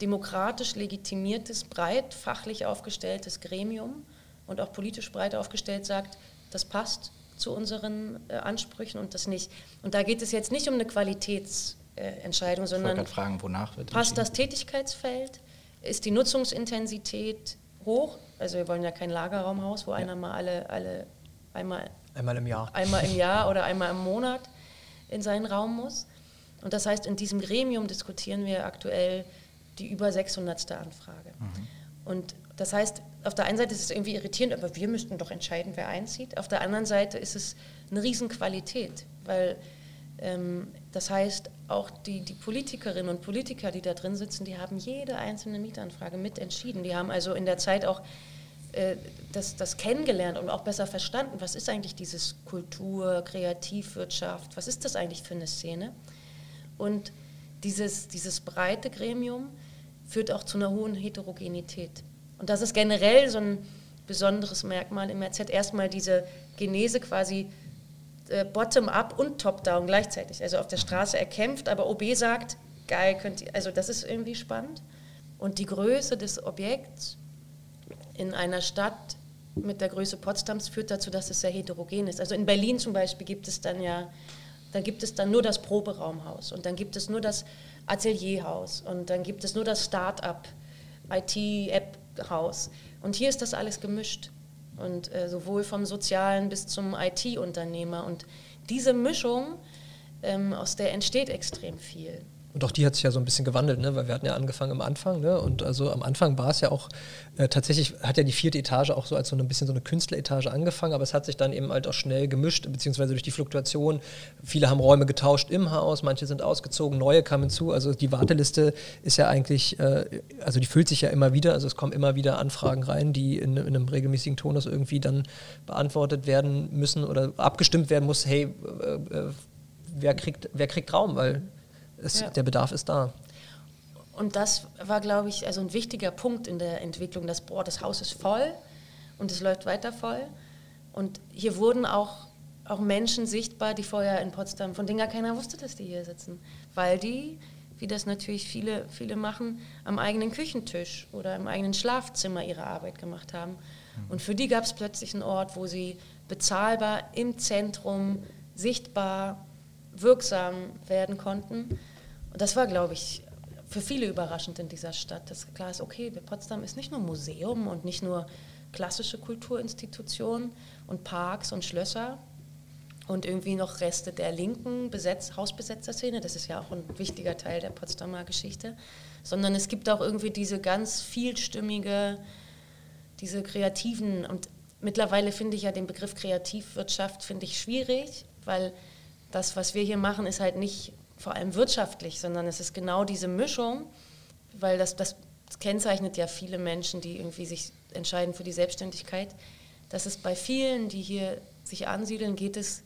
demokratisch legitimiertes, breit fachlich aufgestelltes Gremium und auch politisch breit aufgestellt sagt, das passt zu unseren äh, Ansprüchen und das nicht. Und da geht es jetzt nicht um eine Qualitäts- Entscheidung, sondern ich fragen, wonach wird passt das Tätigkeitsfeld, ist die Nutzungsintensität hoch, also wir wollen ja kein Lagerraumhaus, wo ja. einer mal alle, alle einmal, einmal im Jahr einmal im Jahr <laughs> oder einmal im Monat in seinen Raum muss. Und das heißt, in diesem Gremium diskutieren wir aktuell die über 600. Anfrage. Mhm. Und das heißt, auf der einen Seite ist es irgendwie irritierend, aber wir müssten doch entscheiden, wer einzieht. Auf der anderen Seite ist es eine Riesenqualität, weil das heißt, auch die, die Politikerinnen und Politiker, die da drin sitzen, die haben jede einzelne Mietanfrage mitentschieden. Die haben also in der Zeit auch äh, das, das kennengelernt und auch besser verstanden, was ist eigentlich dieses Kultur, Kreativwirtschaft, was ist das eigentlich für eine Szene. Und dieses, dieses breite Gremium führt auch zu einer hohen Heterogenität. Und das ist generell so ein besonderes Merkmal im RZ. Erstmal diese Genese quasi äh, bottom-up und top-down gleichzeitig. Also auf der Straße erkämpft, aber OB sagt, geil könnt ihr, also das ist irgendwie spannend. Und die Größe des Objekts in einer Stadt mit der Größe Potsdams führt dazu, dass es sehr heterogen ist. Also in Berlin zum Beispiel gibt es dann ja, da gibt es dann nur das Proberaumhaus und dann gibt es nur das Atelierhaus und dann gibt es nur das Start-up IT-App-Haus. Und hier ist das alles gemischt. Und äh, sowohl vom Sozialen bis zum IT-Unternehmer. Und diese Mischung, ähm, aus der entsteht extrem viel. Und auch die hat sich ja so ein bisschen gewandelt, ne? weil wir hatten ja angefangen am Anfang. Ne? Und also am Anfang war es ja auch äh, tatsächlich, hat ja die vierte Etage auch so als so ein bisschen so eine Künstleretage angefangen, aber es hat sich dann eben halt auch schnell gemischt, beziehungsweise durch die Fluktuation. Viele haben Räume getauscht im Haus, manche sind ausgezogen, neue kamen zu. Also die Warteliste ist ja eigentlich, äh, also die füllt sich ja immer wieder. Also es kommen immer wieder Anfragen rein, die in, in einem regelmäßigen Tonus irgendwie dann beantwortet werden müssen oder abgestimmt werden muss, hey, äh, äh wer kriegt, wer kriegt Raum, weil es, ja. der Bedarf ist da. Und das war, glaube ich, also ein wichtiger Punkt in der Entwicklung, dass, boah, das Haus ist voll und es läuft weiter voll. Und hier wurden auch, auch Menschen sichtbar, die vorher in Potsdam, von denen gar keiner wusste, dass die hier sitzen. Weil die, wie das natürlich viele, viele machen, am eigenen Küchentisch oder im eigenen Schlafzimmer ihre Arbeit gemacht haben. Mhm. Und für die gab es plötzlich einen Ort, wo sie bezahlbar im Zentrum sichtbar wirksam werden konnten. Das war, glaube ich, für viele überraschend in dieser Stadt, dass klar ist, okay, Potsdam ist nicht nur Museum und nicht nur klassische Kulturinstitutionen und Parks und Schlösser und irgendwie noch Reste der linken Besetz Hausbesetzerszene, das ist ja auch ein wichtiger Teil der Potsdamer Geschichte, sondern es gibt auch irgendwie diese ganz vielstimmige, diese kreativen und mittlerweile finde ich ja den Begriff Kreativwirtschaft finde ich schwierig, weil das, was wir hier machen, ist halt nicht vor allem wirtschaftlich, sondern es ist genau diese Mischung, weil das, das kennzeichnet ja viele Menschen, die irgendwie sich entscheiden für die Selbstständigkeit, dass es bei vielen, die hier sich ansiedeln, geht es,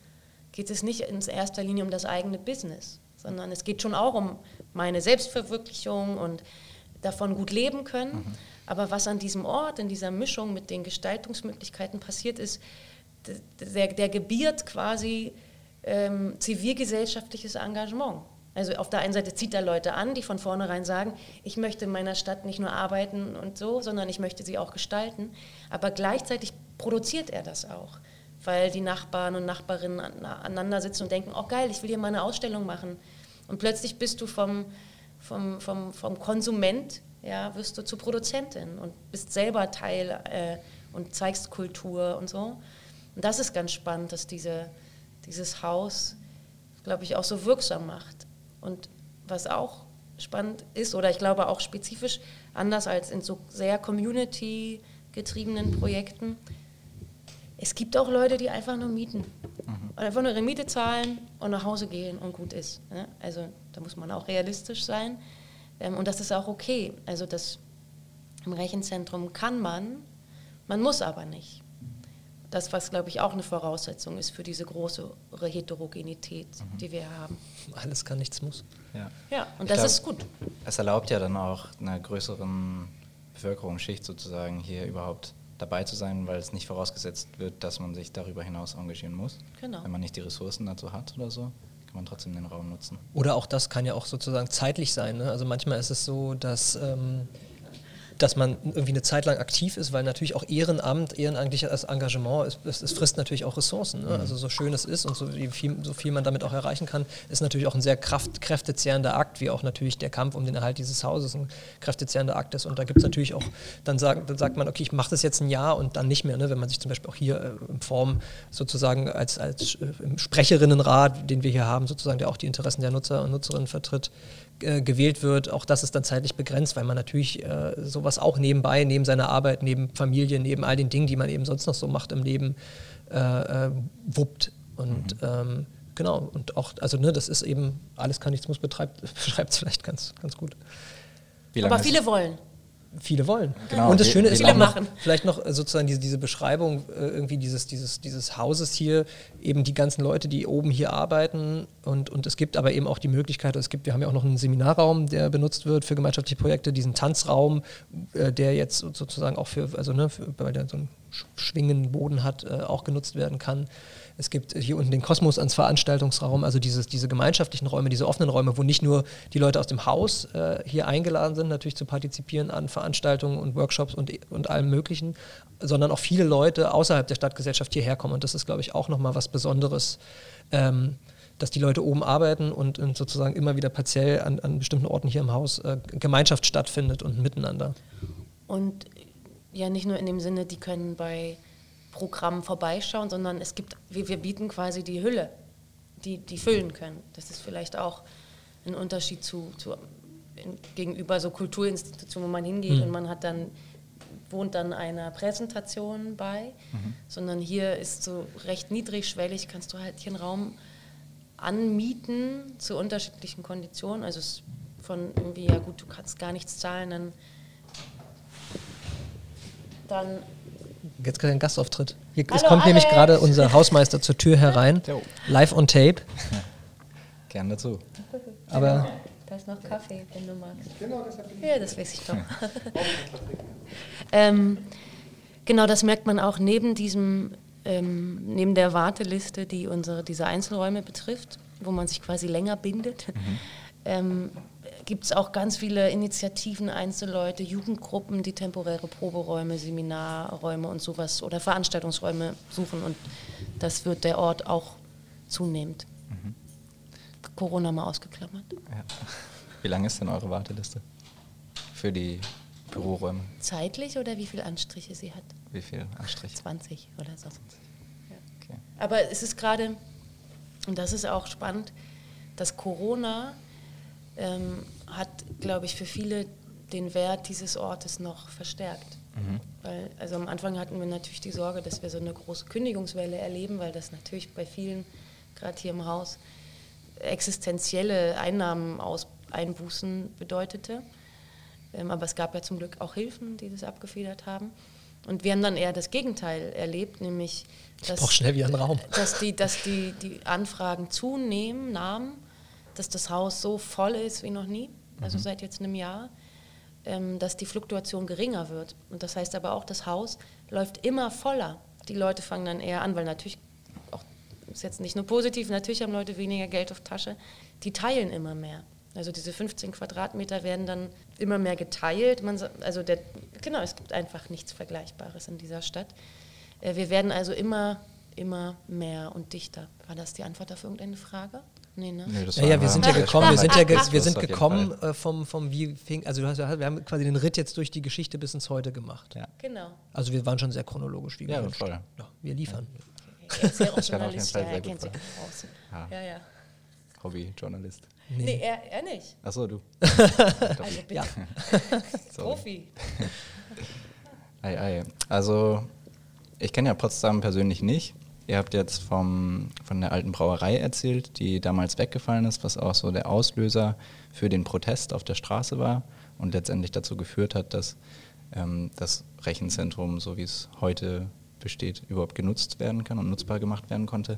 geht es nicht in erster Linie um das eigene Business, sondern es geht schon auch um meine Selbstverwirklichung und davon gut leben können. Mhm. Aber was an diesem Ort, in dieser Mischung mit den Gestaltungsmöglichkeiten passiert ist, der, der gebiert quasi ähm, zivilgesellschaftliches Engagement. Also auf der einen Seite zieht er Leute an, die von vornherein sagen, ich möchte in meiner Stadt nicht nur arbeiten und so, sondern ich möchte sie auch gestalten. Aber gleichzeitig produziert er das auch, weil die Nachbarn und Nachbarinnen aneinander sitzen und denken, oh geil, ich will hier mal eine Ausstellung machen. Und plötzlich bist du vom, vom, vom, vom Konsument, ja, wirst du zur Produzentin und bist selber Teil äh, und zeigst Kultur und so. Und das ist ganz spannend, dass diese dieses Haus, glaube ich, auch so wirksam macht. Und was auch spannend ist, oder ich glaube auch spezifisch, anders als in so sehr community-getriebenen Projekten, es gibt auch Leute, die einfach nur mieten. Mhm. Einfach nur ihre Miete zahlen und nach Hause gehen und gut ist. Ne? Also da muss man auch realistisch sein. Ähm, und das ist auch okay. Also das im Rechenzentrum kann man, man muss aber nicht das, was, glaube ich, auch eine Voraussetzung ist für diese große Heterogenität, mhm. die wir haben. Alles kann, nichts muss. Ja, ja und ich das glaub, ist gut. Es erlaubt ja dann auch einer größeren Bevölkerungsschicht sozusagen hier überhaupt dabei zu sein, weil es nicht vorausgesetzt wird, dass man sich darüber hinaus engagieren muss. Genau. Wenn man nicht die Ressourcen dazu hat oder so kann man trotzdem den Raum nutzen. Oder auch das kann ja auch sozusagen zeitlich sein. Ne? Also manchmal ist es so, dass ähm, dass man irgendwie eine Zeit lang aktiv ist, weil natürlich auch Ehrenamt, ehrenamtliches Engagement, es, es, frisst natürlich auch Ressourcen. Ne? Mhm. Also so schön es ist und so viel, so viel man damit auch erreichen kann, ist natürlich auch ein sehr kraft, kräftezehrender Akt, wie auch natürlich der Kampf um den Erhalt dieses Hauses ein kräftezehrender Akt ist. Und da gibt es natürlich auch, dann, sagen, dann sagt man, okay, ich mache das jetzt ein Jahr und dann nicht mehr, ne? wenn man sich zum Beispiel auch hier äh, in Form sozusagen als, als äh, Sprecherinnenrat, den wir hier haben, sozusagen, der auch die Interessen der Nutzer und Nutzerinnen vertritt, äh, gewählt wird, auch das ist dann zeitlich begrenzt, weil man natürlich äh, sowas auch nebenbei, neben seiner Arbeit, neben Familie, neben all den Dingen, die man eben sonst noch so macht im Leben, äh, äh wuppt. Und mhm. ähm, genau, und auch, also ne, das ist eben, alles kann, nichts muss, beschreibt <laughs> es vielleicht ganz, ganz gut. Aber viele wollen viele wollen. Genau. Und das Schöne ist auch noch, vielleicht noch sozusagen diese, diese Beschreibung äh, irgendwie dieses, dieses, dieses Hauses hier, eben die ganzen Leute, die oben hier arbeiten und, und es gibt aber eben auch die Möglichkeit, es gibt, wir haben ja auch noch einen Seminarraum, der benutzt wird für gemeinschaftliche Projekte, diesen Tanzraum, äh, der jetzt sozusagen auch für, also ne, für, weil der so ein schwingenden Boden hat, äh, auch genutzt werden kann. Es gibt hier unten den Kosmos als Veranstaltungsraum, also dieses, diese gemeinschaftlichen Räume, diese offenen Räume, wo nicht nur die Leute aus dem Haus äh, hier eingeladen sind, natürlich zu partizipieren an Veranstaltungen und Workshops und, und allem Möglichen, sondern auch viele Leute außerhalb der Stadtgesellschaft hierher kommen. Und das ist, glaube ich, auch nochmal was Besonderes. Ähm, dass die Leute oben arbeiten und, und sozusagen immer wieder partiell an, an, bestimmten Orten hier im Haus äh, Gemeinschaft stattfindet und miteinander. Und ja, nicht nur in dem Sinne, die können bei Programmen vorbeischauen, sondern es gibt, wir, wir bieten quasi die Hülle, die, die füllen können. Das ist vielleicht auch ein Unterschied zu, zu in, gegenüber so Kulturinstitutionen, wo man hingeht mhm. und man hat dann wohnt dann einer Präsentation bei, mhm. sondern hier ist so recht niedrigschwellig, kannst du halt hier einen Raum anmieten zu unterschiedlichen Konditionen. Also es von irgendwie, ja gut, du kannst gar nichts zahlen, dann, dann Jetzt gerade ein Gastauftritt. Hier, es kommt Alex. nämlich gerade unser Hausmeister zur Tür herein. Live on tape. <laughs> Gern dazu. Aber da ist noch Kaffee, wenn du magst. Genau, das Ja, das weiß ich doch. <laughs> ähm, genau, das merkt man auch neben diesem ähm, neben der Warteliste, die unsere, diese Einzelräume betrifft, wo man sich quasi länger bindet, mhm. ähm, gibt es auch ganz viele Initiativen, Einzelleute, Jugendgruppen, die temporäre Proberäume, Seminarräume und sowas oder Veranstaltungsräume suchen. Und das wird der Ort auch zunehmend. Mhm. Corona mal ausgeklammert. Ja. Wie lange ist denn eure Warteliste für die Büroräume? Zeitlich oder wie viele Anstriche sie hat? Wie viele Anstriche? 20 oder so. Ja. Okay. Aber es ist gerade, und das ist auch spannend, dass Corona ähm, hat, glaube ich, für viele den Wert dieses Ortes noch verstärkt. Mhm. Weil, also am Anfang hatten wir natürlich die Sorge, dass wir so eine große Kündigungswelle erleben, weil das natürlich bei vielen, gerade hier im Haus, existenzielle Einnahmen aus, Einbußen bedeutete. Ähm, aber es gab ja zum Glück auch Hilfen, die das abgefedert haben. Und wir haben dann eher das Gegenteil erlebt, nämlich dass, schnell wie ein Raum. dass, die, dass die, die Anfragen zunehmen, nahmen, dass das Haus so voll ist wie noch nie, also mhm. seit jetzt einem Jahr, ähm, dass die Fluktuation geringer wird. Und das heißt aber auch, das Haus läuft immer voller. Die Leute fangen dann eher an, weil natürlich, auch ist jetzt nicht nur positiv, natürlich haben Leute weniger Geld auf Tasche, die teilen immer mehr. Also diese 15 Quadratmeter werden dann immer mehr geteilt. Man, also der, genau, es gibt einfach nichts Vergleichbares in dieser Stadt. Äh, wir werden also immer, immer mehr und dichter. War das die Antwort auf irgendeine Frage? Nee, ne? Nee, ja, ja, wir sind ja gekommen, wir sind ja, ge wir sind gekommen äh, vom, vom wie fing, also hast, wir haben quasi den Ritt jetzt durch die Geschichte bis ins Heute gemacht. Ja. Genau. Also wir waren schon sehr chronologisch, wie ja, voll. Ja, wir liefern. Okay. Er ist ja auch Journalist, ja, er kennt sich aus. Ja, ja. Hobbyjournalist. Nee, nee er, er nicht. Achso, du. <laughs> also bitte. Ja. <laughs> Profi. ei, ei. Also, ich kenne ja Potsdam persönlich nicht. Ihr habt jetzt vom, von der alten Brauerei erzählt, die damals weggefallen ist, was auch so der Auslöser für den Protest auf der Straße war und letztendlich dazu geführt hat, dass ähm, das Rechenzentrum, so wie es heute besteht, überhaupt genutzt werden kann und nutzbar gemacht werden konnte.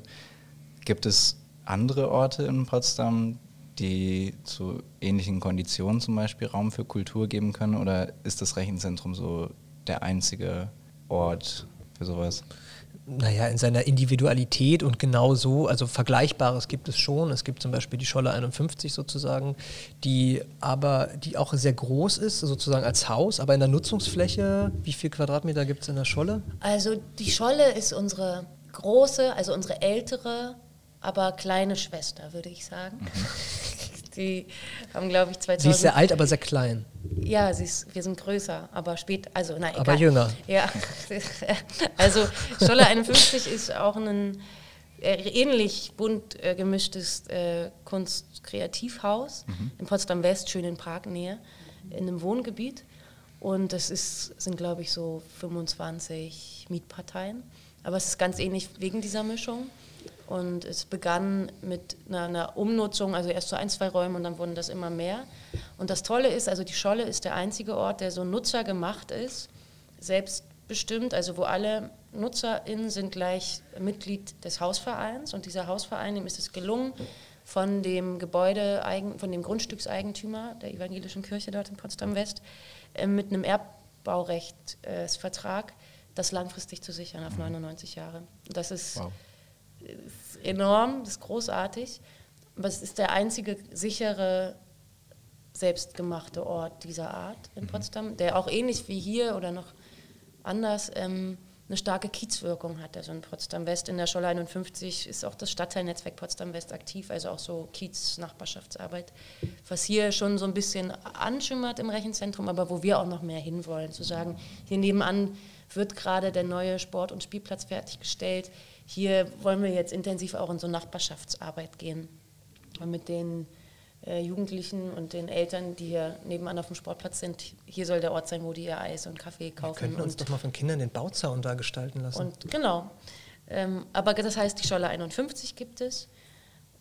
Gibt es andere Orte in Potsdam, die zu ähnlichen Konditionen zum Beispiel Raum für Kultur geben können? Oder ist das Rechenzentrum so der einzige Ort für sowas? Naja, in seiner Individualität und genau so, also Vergleichbares gibt es schon. Es gibt zum Beispiel die Scholle 51 sozusagen, die aber, die auch sehr groß ist, sozusagen als Haus, aber in der Nutzungsfläche, wie viel Quadratmeter gibt es in der Scholle? Also die Scholle ist unsere große, also unsere ältere aber kleine Schwester, würde ich sagen. Die haben, glaube ich, 2000. Sie ist sehr alt, aber sehr klein. Ja, sie ist, wir sind größer, aber spät, also nein, Aber jünger. Ja, <laughs> also Scholle 51 ist auch ein äh, ähnlich bunt äh, gemischtes äh, Kunst-Kreativhaus mhm. in Potsdam-West, schön in Prag-Nähe, in einem Wohngebiet. Und das ist, sind, glaube ich, so 25 Mietparteien. Aber es ist ganz ähnlich wegen dieser Mischung. Und es begann mit einer, einer, Umnutzung, also erst so ein, zwei Räume und dann wurden das immer mehr. Und das Tolle ist, also die Scholle ist der einzige Ort, der so nutzergemacht ist, selbstbestimmt, also wo alle NutzerInnen sind gleich Mitglied des Hausvereins und dieser Hausverein, dem ist es gelungen, von dem Gebäude, von dem Grundstückseigentümer der evangelischen Kirche dort in Potsdam-West äh, mit einem Erbbaurechtsvertrag das langfristig zu sichern auf 99 Jahre. Das ist, wow. Ist enorm, das ist großartig. Aber es ist der einzige sichere, selbstgemachte Ort dieser Art in mhm. Potsdam, der auch ähnlich wie hier oder noch anders ähm, eine starke Kiezwirkung hat. Also in Potsdam West, in der Scholle 51 ist auch das Stadtteilnetzwerk Potsdam West aktiv, also auch so Kiez-Nachbarschaftsarbeit, was hier schon so ein bisschen anschimmert im Rechenzentrum, aber wo wir auch noch mehr hinwollen, zu sagen, hier nebenan wird gerade der neue Sport- und Spielplatz fertiggestellt. Hier wollen wir jetzt intensiv auch in so Nachbarschaftsarbeit gehen und mit den äh, Jugendlichen und den Eltern, die hier nebenan auf dem Sportplatz sind. Hier soll der Ort sein, wo die ihr Eis und Kaffee kaufen. Wir könnten uns doch mal von Kindern den Bauzaun da gestalten lassen. Und genau. Ähm, aber das heißt, die Scholle 51 gibt es.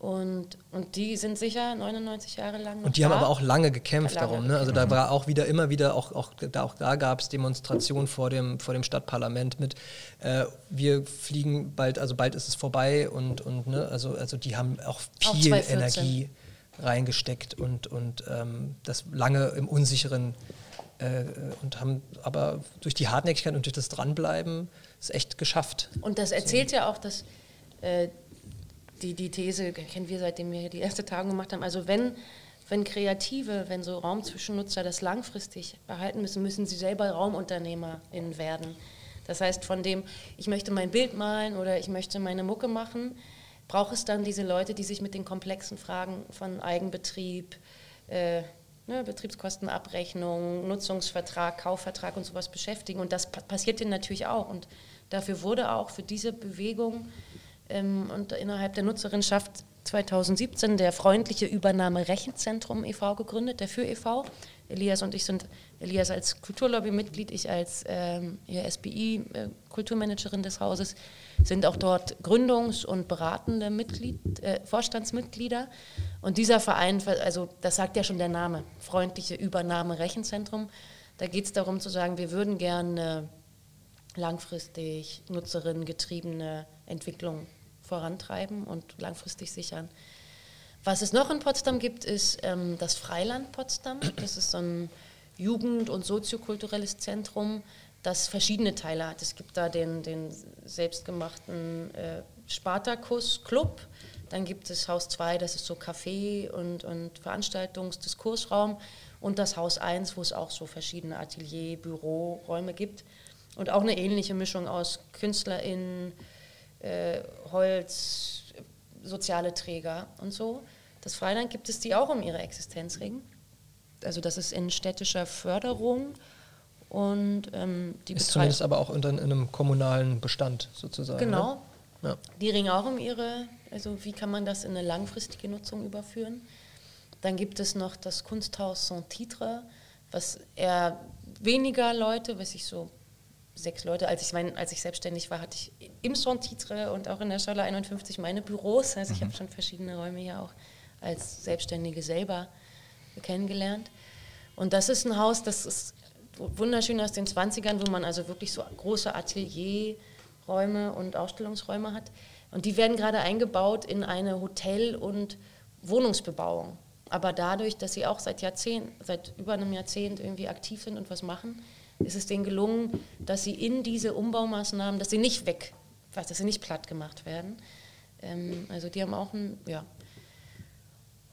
Und, und die sind sicher 99 Jahre lang. und die da. haben aber auch lange gekämpft lange darum. Ne? Also da war auch wieder immer wieder, auch, auch da, auch da gab es Demonstrationen vor dem, vor dem Stadtparlament mit, äh, wir fliegen bald, also bald ist es vorbei und, und ne? also, also die haben auch viel auch Energie reingesteckt und, und ähm, das lange im Unsicheren äh, und haben aber durch die Hartnäckigkeit und durch das Dranbleiben es echt geschafft. Und das erzählt so. ja auch, dass äh, die, die These, kennen wir seitdem wir die erste Tagung gemacht haben, also wenn, wenn Kreative, wenn so Raumzwischennutzer das langfristig behalten müssen, müssen sie selber RaumunternehmerInnen werden. Das heißt, von dem, ich möchte mein Bild malen oder ich möchte meine Mucke machen, braucht es dann diese Leute, die sich mit den komplexen Fragen von Eigenbetrieb, äh, ne, Betriebskostenabrechnung, Nutzungsvertrag, Kaufvertrag und sowas beschäftigen. Und das passiert denen natürlich auch. Und dafür wurde auch für diese Bewegung ähm, und innerhalb der Nutzerinschaft 2017 der freundliche Übernahme Rechenzentrum e.V. gegründet, der für e.V. Elias und ich sind, Elias als Kulturlobby-Mitglied, ich als ähm, SBI-Kulturmanagerin äh, des Hauses, sind auch dort Gründungs- und beratende Mitglied, äh, Vorstandsmitglieder. Und dieser Verein, also das sagt ja schon der Name, freundliche Übernahme Rechenzentrum, da geht es darum zu sagen, wir würden gerne langfristig nutzerinnengetriebene Entwicklung vorantreiben und langfristig sichern. Was es noch in Potsdam gibt, ist ähm, das Freiland Potsdam. Das ist so ein Jugend- und soziokulturelles Zentrum, das verschiedene Teile hat. Es gibt da den, den selbstgemachten äh, Spartakus-Club. Dann gibt es Haus 2, das ist so Café und, und Veranstaltungs-Diskursraum. Und das Haus 1, wo es auch so verschiedene Atelier-, Büroräume gibt. Und auch eine ähnliche Mischung aus KünstlerInnen, äh, Holz, soziale Träger und so. Das Freiland gibt es die auch um ihre Existenz ringen. Also das ist in städtischer Förderung und ähm, die ist zumindest aber auch unter in einem kommunalen Bestand sozusagen. Genau. Ne? Ja. Die ringen auch um ihre, also wie kann man das in eine langfristige Nutzung überführen. Dann gibt es noch das Kunsthaus Saint-Titre, was eher weniger Leute, was ich so sechs Leute. Als ich, mein, als ich selbstständig war, hatte ich im Son-Titre und auch in der Scholle 51 meine Büros. Also ich mhm. habe schon verschiedene Räume hier auch als Selbstständige selber kennengelernt. Und das ist ein Haus, das ist wunderschön aus den 20ern, wo man also wirklich so große Atelierräume und Ausstellungsräume hat. Und die werden gerade eingebaut in eine Hotel- und Wohnungsbebauung. Aber dadurch, dass sie auch seit Jahrzehnten, seit über einem Jahrzehnt irgendwie aktiv sind und was machen, ist es denen gelungen, dass sie in diese Umbaumaßnahmen, dass sie nicht weg, dass sie nicht platt gemacht werden. Ähm, also die haben auch ein, ja.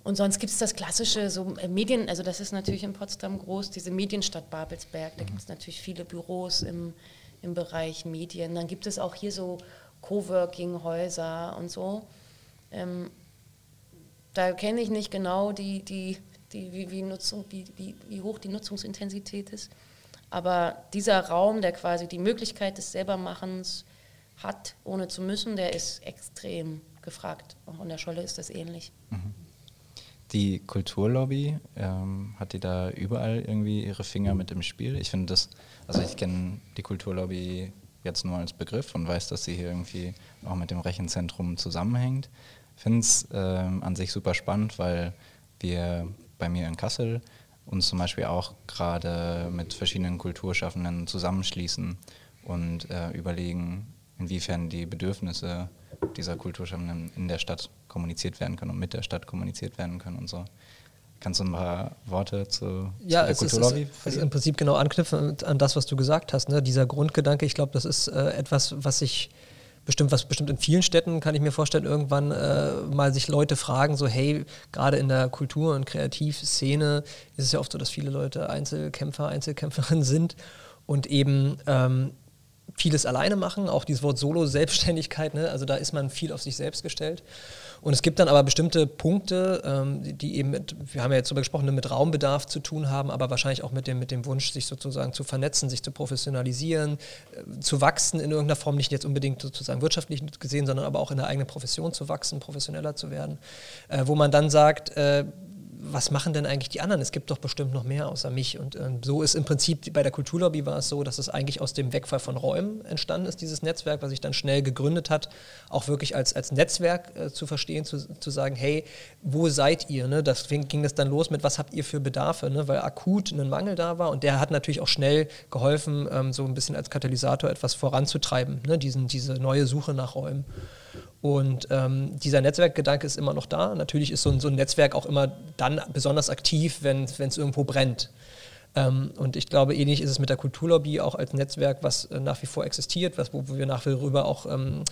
Und sonst gibt es das klassische so äh, Medien, also das ist natürlich in Potsdam groß, diese Medienstadt Babelsberg. Da gibt es natürlich viele Büros im, im Bereich Medien. Dann gibt es auch hier so Coworking-Häuser und so. Ähm, da kenne ich nicht genau die, die, die, wie, wie, Nutzung, wie, wie, wie hoch die Nutzungsintensität ist. Aber dieser Raum, der quasi die Möglichkeit des Selbermachens hat, ohne zu müssen, der ist extrem gefragt. Auch in der Scholle ist das ähnlich. Mhm. Die Kulturlobby, ähm, hat die da überall irgendwie ihre Finger mit im Spiel? Ich finde das, also ich kenne die Kulturlobby jetzt nur als Begriff und weiß, dass sie hier irgendwie auch mit dem Rechenzentrum zusammenhängt. Ich finde es ähm, an sich super spannend, weil wir bei mir in Kassel uns zum Beispiel auch gerade mit verschiedenen Kulturschaffenden zusammenschließen und äh, überlegen, inwiefern die Bedürfnisse dieser Kulturschaffenden in der Stadt kommuniziert werden können und mit der Stadt kommuniziert werden können und so. Kannst du ein paar Worte zu, ja, zu der Kulturlobby? Ja, es ist im Prinzip genau anknüpfen an das, was du gesagt hast. Ne? Dieser Grundgedanke, ich glaube, das ist äh, etwas, was sich bestimmt, was bestimmt in vielen Städten, kann ich mir vorstellen, irgendwann äh, mal sich Leute fragen, so hey, gerade in der Kultur- und Kreativszene ist es ja oft so, dass viele Leute Einzelkämpfer, Einzelkämpferinnen sind und eben ähm, vieles alleine machen, auch dieses Wort Solo-Selbstständigkeit, ne? also da ist man viel auf sich selbst gestellt. Und es gibt dann aber bestimmte Punkte, ähm, die, eben mit, wir haben ja jetzt darüber gesprochen, ne, mit Raumbedarf zu tun haben, aber wahrscheinlich auch mit dem, mit dem Wunsch, sich sozusagen zu vernetzen, sich zu professionalisieren, äh, zu wachsen in irgendeiner Form, nicht jetzt unbedingt sozusagen wirtschaftlich gesehen, sondern aber auch in der eigenen Profession zu wachsen, professioneller zu werden, äh, wo man dann sagt, äh, was machen denn eigentlich die anderen? Es gibt doch bestimmt noch mehr außer mich. Und äh, so ist im Prinzip bei der Kulturlobby war es so, dass es eigentlich aus dem Wegfall von Räumen entstanden ist, dieses Netzwerk, was sich dann schnell gegründet hat, auch wirklich als, als Netzwerk äh, zu verstehen, zu, zu sagen, hey, wo seid ihr? Ne? Deswegen ging das dann los mit, was habt ihr für Bedarfe? Ne? Weil akut ein Mangel da war und der hat natürlich auch schnell geholfen, ähm, so ein bisschen als Katalysator etwas voranzutreiben, ne? Diesen, diese neue Suche nach Räumen. Und ähm, dieser Netzwerkgedanke ist immer noch da. Natürlich ist so ein, so ein Netzwerk auch immer dann besonders aktiv, wenn es irgendwo brennt. Ähm, und ich glaube, ähnlich ist es mit der Kulturlobby auch als Netzwerk, was äh, nach wie vor existiert, was, wo, wir nach wie, rüber auch, ähm,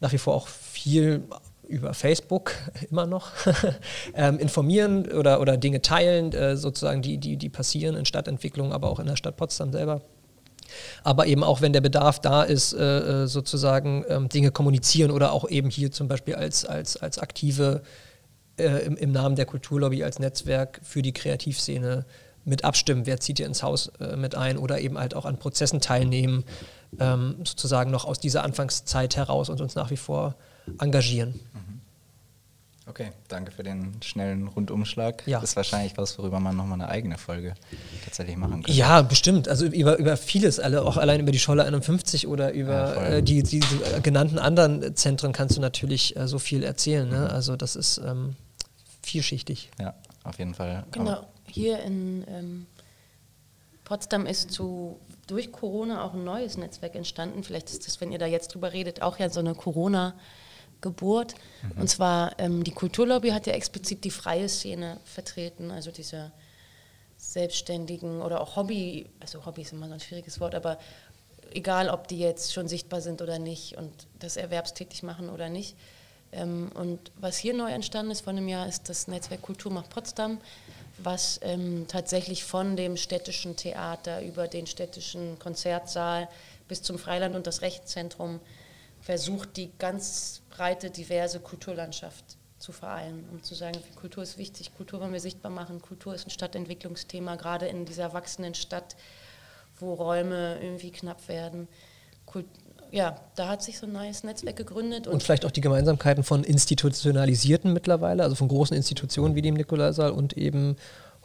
nach wie vor auch viel über Facebook <laughs> immer noch <laughs> ähm, informieren oder, oder Dinge teilen, äh, sozusagen, die, die, die passieren in Stadtentwicklung, aber auch in der Stadt Potsdam selber aber eben auch, wenn der Bedarf da ist, äh, äh, sozusagen ähm, Dinge kommunizieren oder auch eben hier zum Beispiel als, als, als aktive äh, im, im, Namen der Kulturlobby als Netzwerk für die Kreativszene mit abstimmen, wer zieht ihr ins Haus äh, mit ein oder eben halt auch an Prozessen teilnehmen, ähm, sozusagen noch aus dieser Anfangszeit heraus und uns nach wie vor engagieren. Mhm. Okay, danke für den schnellen Rundumschlag. Ja. Das ist wahrscheinlich was, worüber man nochmal eine eigene Folge tatsächlich machen kann. Ja, bestimmt. Also über, über vieles, alle, auch allein über die Scholle 51 oder über ja, äh, die, die, die, genannten anderen Zentren kannst du natürlich äh, so viel erzählen. Ne? Mhm. Also das ist ähm, vielschichtig. Ja, auf jeden Fall. Genau, Aber hier in ähm, Potsdam ist zu, durch Corona auch ein neues Netzwerk entstanden. Vielleicht ist das, wenn ihr da jetzt drüber redet, auch ja so eine Corona- Geburt. Mhm. Und zwar ähm, die Kulturlobby hat ja explizit die freie Szene vertreten, also diese Selbstständigen oder auch Hobby, also Hobby ist immer so ein schwieriges Wort, aber egal, ob die jetzt schon sichtbar sind oder nicht und das erwerbstätig machen oder nicht. Ähm, und was hier neu entstanden ist vor einem Jahr, ist das Netzwerk Kultur macht Potsdam, was ähm, tatsächlich von dem städtischen Theater über den städtischen Konzertsaal bis zum Freiland und das Rechtszentrum versucht, die ganz breite, diverse Kulturlandschaft zu vereinen, um zu sagen, Kultur ist wichtig, Kultur wollen wir sichtbar machen, Kultur ist ein Stadtentwicklungsthema, gerade in dieser wachsenden Stadt, wo Räume irgendwie knapp werden. Kult ja, da hat sich so ein neues Netzwerk gegründet. Und, und, vielleicht auch die Gemeinsamkeiten von institutionalisierten mittlerweile, also von großen Institutionen wie dem Nikolaisaal und eben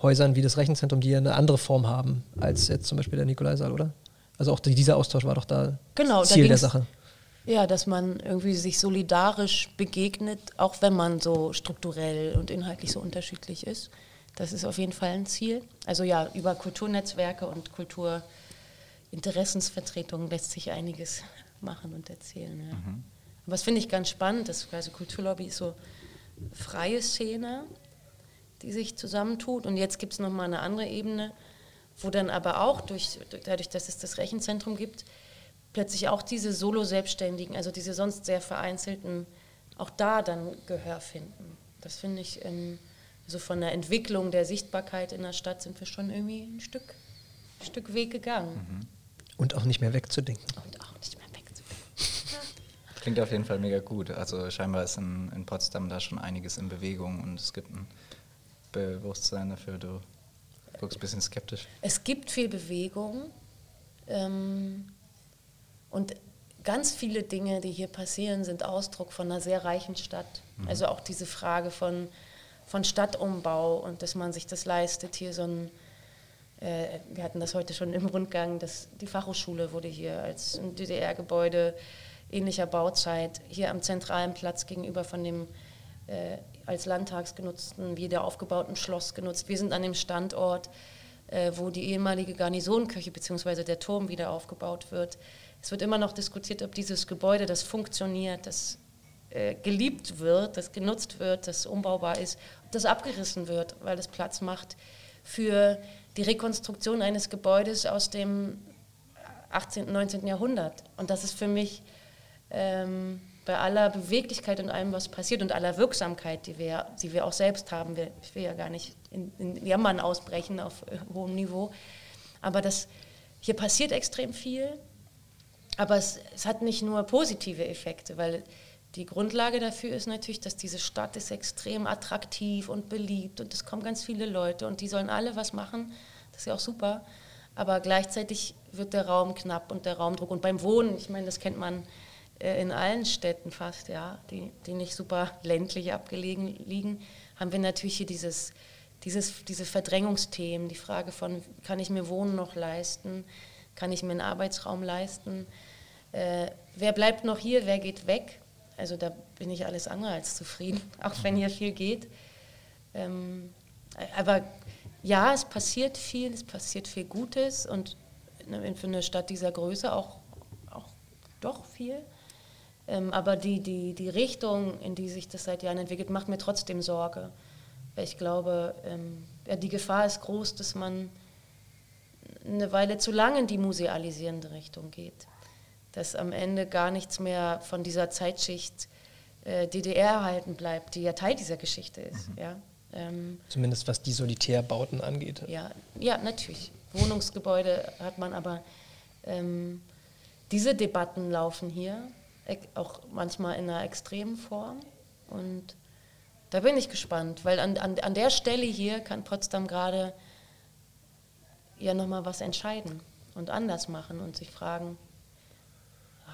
Häusern wie das Rechenzentrum, die ja eine andere Form haben als jetzt zum Beispiel der Nikolaisaal, oder? Also auch dieser Austausch war doch da genau, Ziel der Sache. Ja, dass man irgendwie sich solidarisch begegnet, auch wenn man so strukturell und inhaltlich so unterschiedlich ist. Das ist auf jeden Fall ein Ziel. Also ja, über Kulturnetzwerke und Kulturinteressensvertretungen lässt sich einiges machen und erzählen. Ja. Mhm. Aber das finde ich ganz spannend, dass quasi Kulturlobby ist so freie Szene, die sich zusammentut. Und jetzt gibt es nochmal eine andere Ebene, wo dann aber auch durch, dadurch, dass es das Rechenzentrum gibt, plötzlich auch diese Solo-Selbstständigen, also diese sonst sehr vereinzelten, auch da dann Gehör finden. Das finde ich, ähm, also von der Entwicklung der Sichtbarkeit in der Stadt sind wir schon irgendwie ein Stück, ein Stück Weg gegangen. Mhm. Und auch nicht mehr wegzudenken. Und auch nicht mehr wegzudenken. <laughs> Klingt auf jeden Fall mega gut. Also scheinbar ist in, in Potsdam da schon einiges in Bewegung und es gibt ein Bewusstsein dafür. Du guckst ein bisschen skeptisch. Es gibt viel Bewegung. Ähm, und ganz viele Dinge, die hier passieren, sind Ausdruck von einer sehr reichen Stadt. Mhm. Also auch diese Frage von, von Stadtumbau und dass man sich das leistet. Hier so ein, äh, wir hatten das heute schon im Rundgang, dass die Fachhochschule wurde hier als ein DDR-Gebäude ähnlicher Bauzeit hier am zentralen Platz gegenüber von dem äh, als Landtags genutzten, wieder aufgebauten Schloss genutzt. Wir sind an dem Standort, äh, wo die ehemalige Garnisonkirche bzw. der Turm wieder aufgebaut wird. Es wird immer noch diskutiert, ob dieses Gebäude, das funktioniert, das äh, geliebt wird, das genutzt wird, das umbaubar ist, das abgerissen wird, weil es Platz macht für die Rekonstruktion eines Gebäudes aus dem 18., 19. Jahrhundert. Und das ist für mich ähm, bei aller Beweglichkeit und allem, was passiert und aller Wirksamkeit, die wir, die wir auch selbst haben, ich will ja gar nicht in, in Jammern ausbrechen auf äh, hohem Niveau, aber das, hier passiert extrem viel, aber es, es hat nicht nur positive Effekte, weil die Grundlage dafür ist natürlich, dass diese Stadt ist extrem attraktiv und beliebt und es kommen ganz viele Leute und die sollen alle was machen, das ist ja auch super, aber gleichzeitig wird der Raum knapp und der Raumdruck. Und beim Wohnen, ich meine, das kennt man äh, in allen Städten fast, ja, die, die nicht super ländlich abgelegen liegen, haben wir natürlich hier dieses, dieses, diese Verdrängungsthemen, die Frage von, kann ich mir Wohnen noch leisten, kann ich mir einen Arbeitsraum leisten, äh, wer bleibt noch hier, wer geht weg, also da bin ich alles andere als zufrieden, <laughs> auch wenn hier viel geht. Ähm, aber ja, es passiert viel, es passiert viel Gutes und ne, für eine Stadt dieser Größe auch, auch doch viel. Ähm, aber die, die, die Richtung, in die sich das seit Jahren entwickelt, macht mir trotzdem Sorge. Weil ich glaube, ähm, ja, die Gefahr ist groß, dass man eine Weile zu lang in die musealisierende Richtung geht. Dass am Ende gar nichts mehr von dieser Zeitschicht äh, DDR erhalten bleibt, die ja Teil dieser Geschichte ist. Mhm. Ja? Ähm, Zumindest was die Solitärbauten angeht. Ja, ja natürlich. Wohnungsgebäude hat man, aber ähm, diese Debatten laufen hier auch manchmal in einer extremen Form. Und da bin ich gespannt, weil an, an, an der Stelle hier kann Potsdam gerade ja nochmal was entscheiden und anders machen und sich fragen,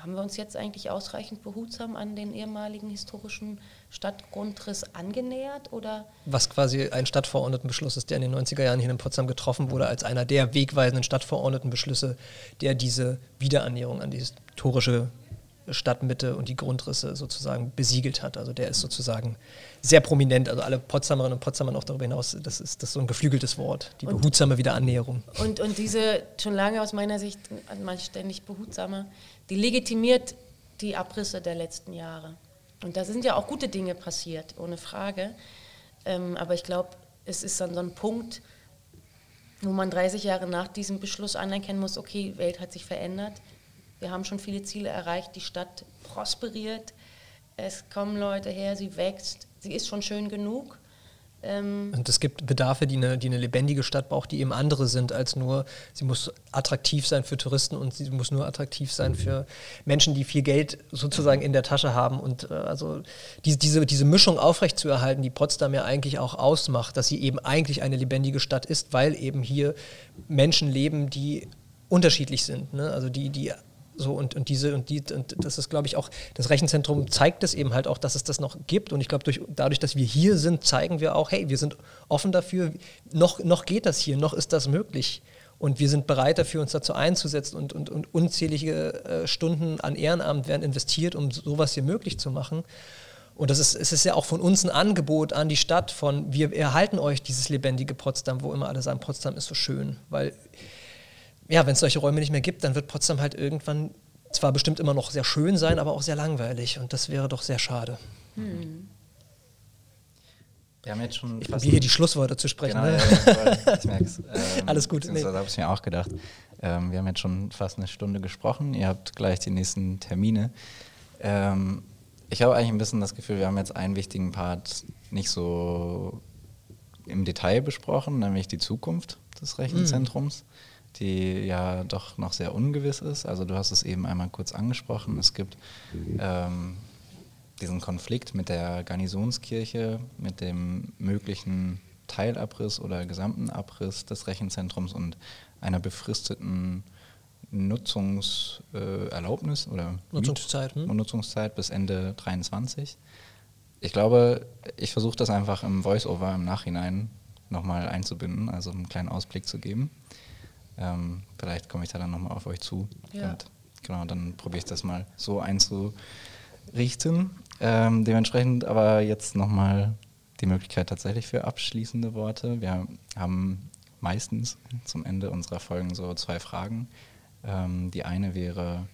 haben wir uns jetzt eigentlich ausreichend behutsam an den ehemaligen historischen Stadtgrundriss angenähert? Oder? Was quasi ein Stadtverordnetenbeschluss ist, der in den 90er Jahren hier in Potsdam getroffen wurde, als einer der wegweisenden Stadtverordnetenbeschlüsse, der diese Wiederannäherung an die historische Stadtmitte und die Grundrisse sozusagen besiegelt hat. Also der ist sozusagen sehr prominent. Also alle Potsdamerinnen und Potsdamer auch darüber hinaus, das ist, das ist so ein geflügeltes Wort, die und, behutsame Wiederannäherung. Und, und diese schon lange aus meiner Sicht, manchmal ständig behutsame, die legitimiert die Abrisse der letzten Jahre. Und da sind ja auch gute Dinge passiert, ohne Frage. Ähm, aber ich glaube, es ist dann so ein Punkt, wo man 30 Jahre nach diesem Beschluss anerkennen muss, okay, Welt hat sich verändert, wir haben schon viele Ziele erreicht. Die Stadt prosperiert. Es kommen Leute her, sie wächst. Sie ist schon schön genug. Ähm und es gibt Bedarfe, die eine, die eine lebendige Stadt braucht, die eben andere sind als nur, sie muss attraktiv sein für Touristen und sie muss nur attraktiv sein für Menschen, die viel Geld sozusagen in der Tasche haben. Und äh, also die, diese, diese Mischung aufrechtzuerhalten, die Potsdam ja eigentlich auch ausmacht, dass sie eben eigentlich eine lebendige Stadt ist, weil eben hier Menschen leben, die unterschiedlich sind. Ne? Also die, die so und, und diese und die und das ist, glaube ich, auch, das Rechenzentrum zeigt es eben halt auch, dass es das noch gibt. Und ich glaube, durch, dadurch, dass wir hier sind, zeigen wir auch, hey, wir sind offen dafür, noch, noch geht das hier, noch ist das möglich. Und wir sind bereit dafür, uns dazu einzusetzen und, und, und unzählige äh, Stunden an Ehrenamt werden investiert, um sowas hier möglich zu machen. Und das ist, es ist ja auch von uns ein Angebot an die Stadt von, wir erhalten euch dieses lebendige Potsdam, wo immer alle sagen, Potsdam ist so schön. Weil ja, wenn es solche Räume nicht mehr gibt, dann wird Potsdam halt irgendwann zwar bestimmt immer noch sehr schön sein, aber auch sehr langweilig. Und das wäre doch sehr schade. Hm. Wir haben jetzt schon. Ich probiere hier die Schlussworte zu sprechen. Genau, ne? ja, ich merke es. <laughs> Ähm, Alles gut. Nee. habe ich mir auch gedacht. Ähm, wir haben jetzt schon fast eine Stunde gesprochen. Ihr habt gleich die nächsten Termine. Ähm, ich habe eigentlich ein bisschen das Gefühl, wir haben jetzt einen wichtigen Part nicht so im Detail besprochen, nämlich die Zukunft des Rechenzentrums. Mhm die ja doch noch sehr ungewiss ist. Also du hast es eben einmal kurz angesprochen. Es gibt ähm, diesen Konflikt mit der Garnisonskirche, mit dem möglichen Teilabriss oder gesamten Abriss des Rechenzentrums und einer befristeten Nutzungserlaubnis äh, oder Nutzungszeit, hm? Nutzungszeit bis Ende 23. Ich glaube, ich versuche das einfach im Voice-Over im Nachhinein nochmal einzubinden, also einen kleinen Ausblick zu geben. Ähm, vielleicht komme ich da dann nochmal auf euch zu. Ja. Und genau, dann probiere ich das mal so einzurichten. Ähm, dementsprechend aber jetzt nochmal die Möglichkeit tatsächlich für abschließende Worte. Wir haben meistens zum Ende unserer Folgen so zwei Fragen. Ähm, die eine wäre,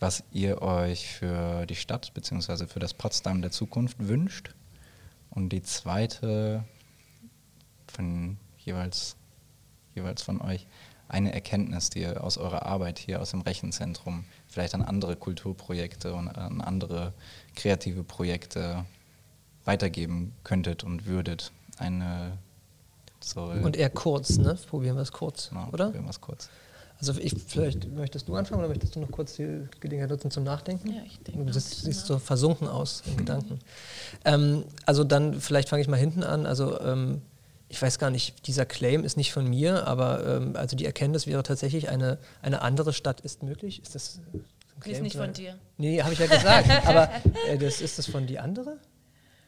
was ihr euch für die Stadt bzw. für das Potsdam der Zukunft wünscht. Und die zweite von jeweils, jeweils von euch eine Erkenntnis, die ihr aus eurer Arbeit hier aus dem Rechenzentrum vielleicht an andere Kulturprojekte und an andere kreative Projekte weitergeben könntet und würdet. Eine so und eher kurz, ne? Probieren wir es kurz, genau, oder? Probieren wir es kurz. Also ich, vielleicht möchtest du anfangen oder möchtest du noch kurz die Gelegenheit nutzen zum Nachdenken? Ja, ich denke. Du siehst, siehst so versunken aus in Gedanken. Ähm, also dann, vielleicht fange ich mal hinten an. Also ähm, ich weiß gar nicht, dieser Claim ist nicht von mir, aber ähm, also die Erkenntnis wäre tatsächlich, eine, eine andere Stadt ist möglich. Ist das ein Claim? Ist nicht von dir. Nee, habe ich ja gesagt. <laughs> aber äh, das, ist das von die andere?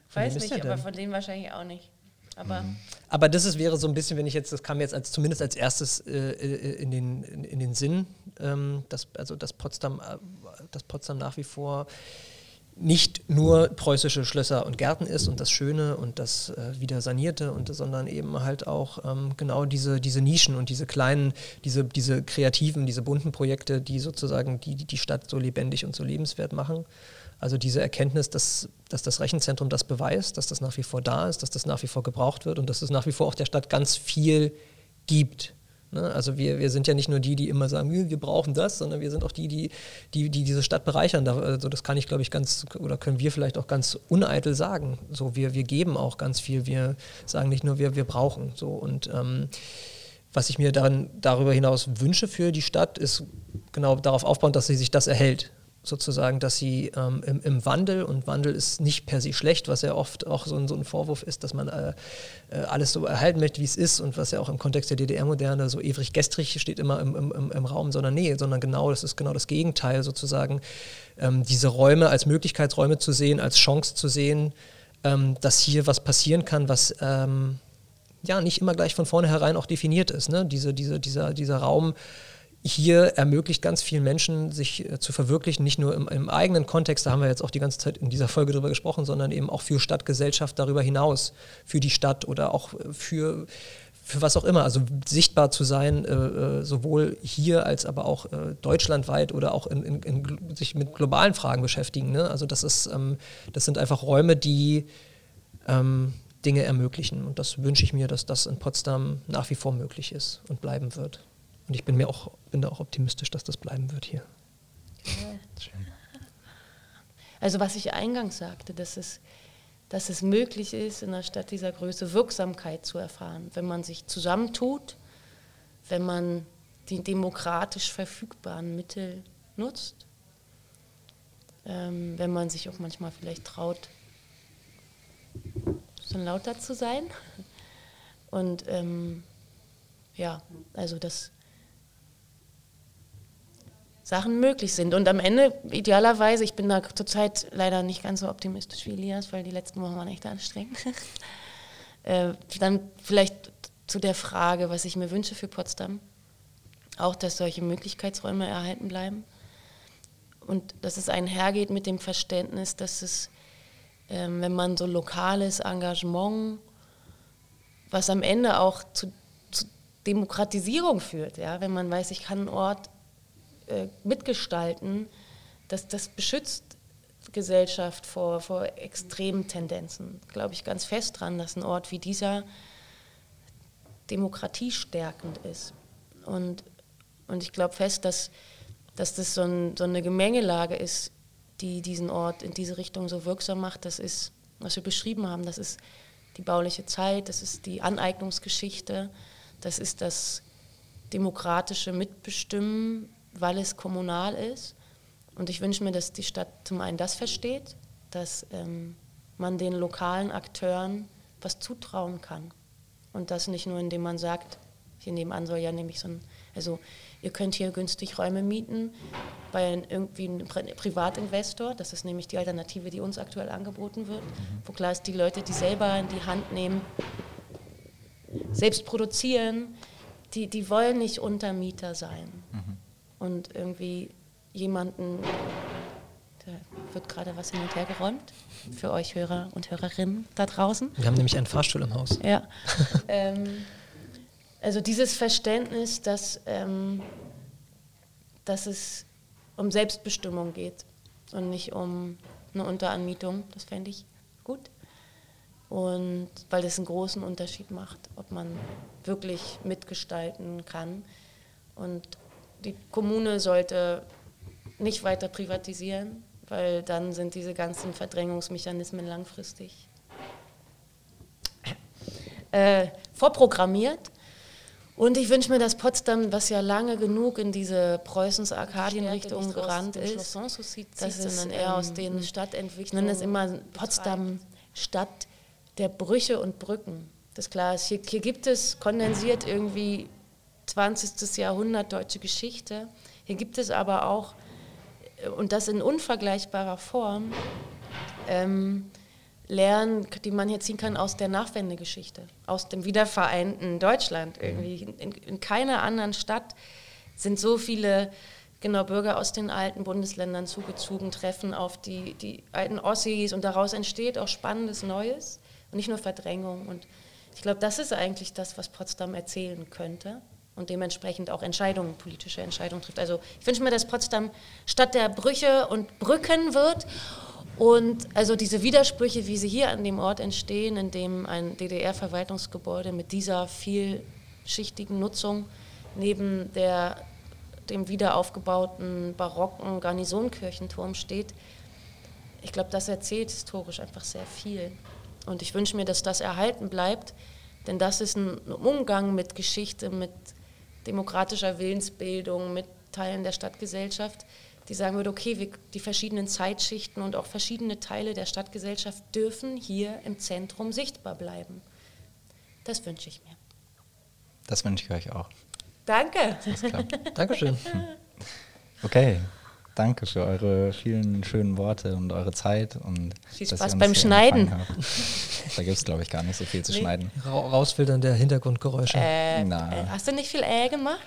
Von weiß nicht, aber von denen wahrscheinlich auch nicht. Aber, mhm. aber das ist, wäre so ein bisschen, wenn ich jetzt, das kam jetzt als, zumindest als erstes äh, äh in, den, in, in, den Sinn, ähm, dass, also dass Potsdam, äh, dass Potsdam nach wie vor nicht nur preußische Schlösser und Gärten ist und das Schöne und das äh, wieder sanierte, und, sondern eben halt auch ähm, genau diese, diese Nischen und diese kleinen, diese, diese kreativen, diese bunten Projekte, die sozusagen die, die Stadt so lebendig und so lebenswert machen. Also diese Erkenntnis, dass, dass das Rechenzentrum das beweist, dass das nach wie vor da ist, dass das nach wie vor gebraucht wird und dass es nach wie vor auch der Stadt ganz viel gibt. Ne? Also wir, wir sind ja nicht nur die, die immer sagen, wir brauchen das, sondern wir sind auch die, die, die, die diese Stadt bereichern. Also das kann ich, glaube ich, ganz, oder können wir vielleicht auch ganz uneitel sagen. So, wir, wir geben auch ganz viel. Wir sagen nicht nur, wir, wir brauchen. So, und ähm, was ich mir dann darüber hinaus wünsche für die Stadt, ist genau darauf aufbauen, dass sie sich das erhält sozusagen, dass sie ähm, im, im, Wandel, und Wandel ist nicht per se schlecht, was ja oft auch so ein, so ein Vorwurf ist, dass man äh, äh, alles so erhalten möchte, wie es ist und was ja auch im Kontext der DDR-Moderne so ewig gestrig steht immer im, im, im, Raum, sondern nee, sondern genau, das ist genau das Gegenteil sozusagen, ähm, diese Räume als Möglichkeitsräume zu sehen, als Chance zu sehen, ähm, dass hier was passieren kann, was ähm, ja nicht immer gleich von vornherein auch definiert ist. Ne? Diese, diese, dieser, dieser Raum, hier ermöglicht ganz vielen Menschen, sich äh, zu verwirklichen, nicht nur im, im, eigenen Kontext, da haben wir jetzt auch die ganze Zeit in dieser Folge drüber gesprochen, sondern eben auch für Stadtgesellschaft darüber hinaus, für die Stadt oder auch äh, für, für was auch immer. Also sichtbar zu sein, äh, äh, sowohl hier als aber auch äh, deutschlandweit oder auch in, in, in, sich mit globalen Fragen beschäftigen. Ne? Also das, ist, ähm, das sind einfach Räume, die ähm, Dinge ermöglichen. Und das wünsche ich mir, dass das in Potsdam nach wie vor möglich ist und bleiben wird. Und ich bin mir auch, bin da auch optimistisch, dass das bleiben wird hier. Also was ich eingangs sagte, dass es, dass es möglich ist, in einer Stadt dieser Größe Wirksamkeit zu erfahren, wenn man sich zusammentut, wenn man die demokratisch verfügbaren Mittel nutzt, ähm, wenn man sich auch manchmal vielleicht traut, so lauter zu sein. Und ähm, ja, also das Sachen möglich sind. Und am Ende, idealerweise, ich bin da zurzeit leider nicht ganz so optimistisch wie Elias, weil die letzten Wochen waren echt anstrengend. <laughs> äh, dann vielleicht zu der Frage, was ich mir wünsche für Potsdam. Auch, dass solche Möglichkeitsräume erhalten bleiben. Und dass es einhergeht mit dem Verständnis, dass es, äh, wenn man so lokales Engagement, was am Ende auch zu, Demokratisierung führt, ja, wenn man weiß, ich kann einen Ort äh, mitgestalten, dass das beschützt Gesellschaft vor, vor extremen Tendenzen. Glaube ich ganz fest dran, dass ein Ort wie dieser demokratiestärkend ist. Und, und ich glaube fest, dass, dass das so, ein, so eine Gemengelage ist, die diesen Ort in diese Richtung so wirksam macht. Das ist, was wir beschrieben haben, das ist die bauliche Zeit, das ist die Aneignungsgeschichte, das ist das demokratische Mitbestimmen weil es kommunal ist. Und ich wünsche mir, dass die Stadt zum einen das versteht, dass ähm, man den lokalen Akteuren was zutrauen kann. Und das nicht nur, indem man sagt, hier nebenan soll ja nämlich so ein, also ihr könnt hier günstig Räume mieten bei irgendwie einem Privatinvestor, das ist nämlich die Alternative, die uns aktuell angeboten wird, wo klar ist, die Leute, die selber in die Hand nehmen, selbst produzieren, die, die wollen nicht Untermieter sein. Und irgendwie jemanden, da wird gerade was hin und her geräumt für euch Hörer und Hörerinnen da draußen. Wir haben nämlich einen Fahrstuhl im Haus. Ja. <laughs> ähm, also dieses Verständnis, dass, ähm, dass es um Selbstbestimmung geht und nicht um eine Unteranmietung. Das fände ich gut. Und weil das einen großen Unterschied macht, ob man wirklich mitgestalten kann. Und die Kommune sollte nicht weiter privatisieren, weil dann sind diese ganzen Verdrängungsmechanismen langfristig äh, vorprogrammiert. Und ich wünsche mir, dass Potsdam, was ja lange genug in diese Preußens Arkadien-Richtung gerannt ist, dass es dann eher aus den Stadtentwicklungen, ich nenne es immer Potsdam Stadt der Brüche und Brücken. Das ist klar, hier, hier gibt es kondensiert irgendwie 20. Jahrhundert deutsche Geschichte. Hier gibt es aber auch, äh, und das in unvergleichbarer Form, ähm, Lernen, die man hier ziehen kann aus der Nachwendegeschichte, aus dem wiedervereinten Deutschland irgendwie. In, in keiner anderen Stadt sind so viele genau Bürger aus den alten Bundesländern zugezogen, treffen auf die, die alten Ossis und daraus entsteht auch spannendes Neues und nicht nur Verdrängung. Und ich glaube, das ist eigentlich das, was Potsdam erzählen könnte und dementsprechend auch Entscheidungen, politische Entscheidungen trifft. Also ich wünsche mir, dass Potsdam Stadt der Brüche und Brücken wird und also diese Widersprüche, wie sie hier an dem Ort entstehen, in dem ein DDR-Verwaltungsgebäude mit dieser vielschichtigen Nutzung neben der, dem wiederaufgebauten barocken Garnisonkirchenturm steht, ich glaube, das erzählt historisch einfach sehr viel. Und ich wünsche mir, dass das erhalten bleibt, denn das ist ein Umgang mit Geschichte, mit demokratischer Willensbildung, mit Teilen der Stadtgesellschaft, die sagen würde, okay, wir, die verschiedenen Zeitschichten und auch verschiedene Teile der Stadtgesellschaft dürfen hier im Zentrum sichtbar bleiben. Das wünsche ich mir. Das wünsche ich euch auch. Danke. <laughs> Dankeschön. Okay, danke für eure vielen schönen Worte und eure Zeit. Und viel Spaß beim Schneiden. Da gibt es, glaube ich, gar nicht so viel zu nee. schneiden. Ra rausfiltern der Hintergrundgeräusche. Äh, äh, hast du nicht viel Äh gemacht?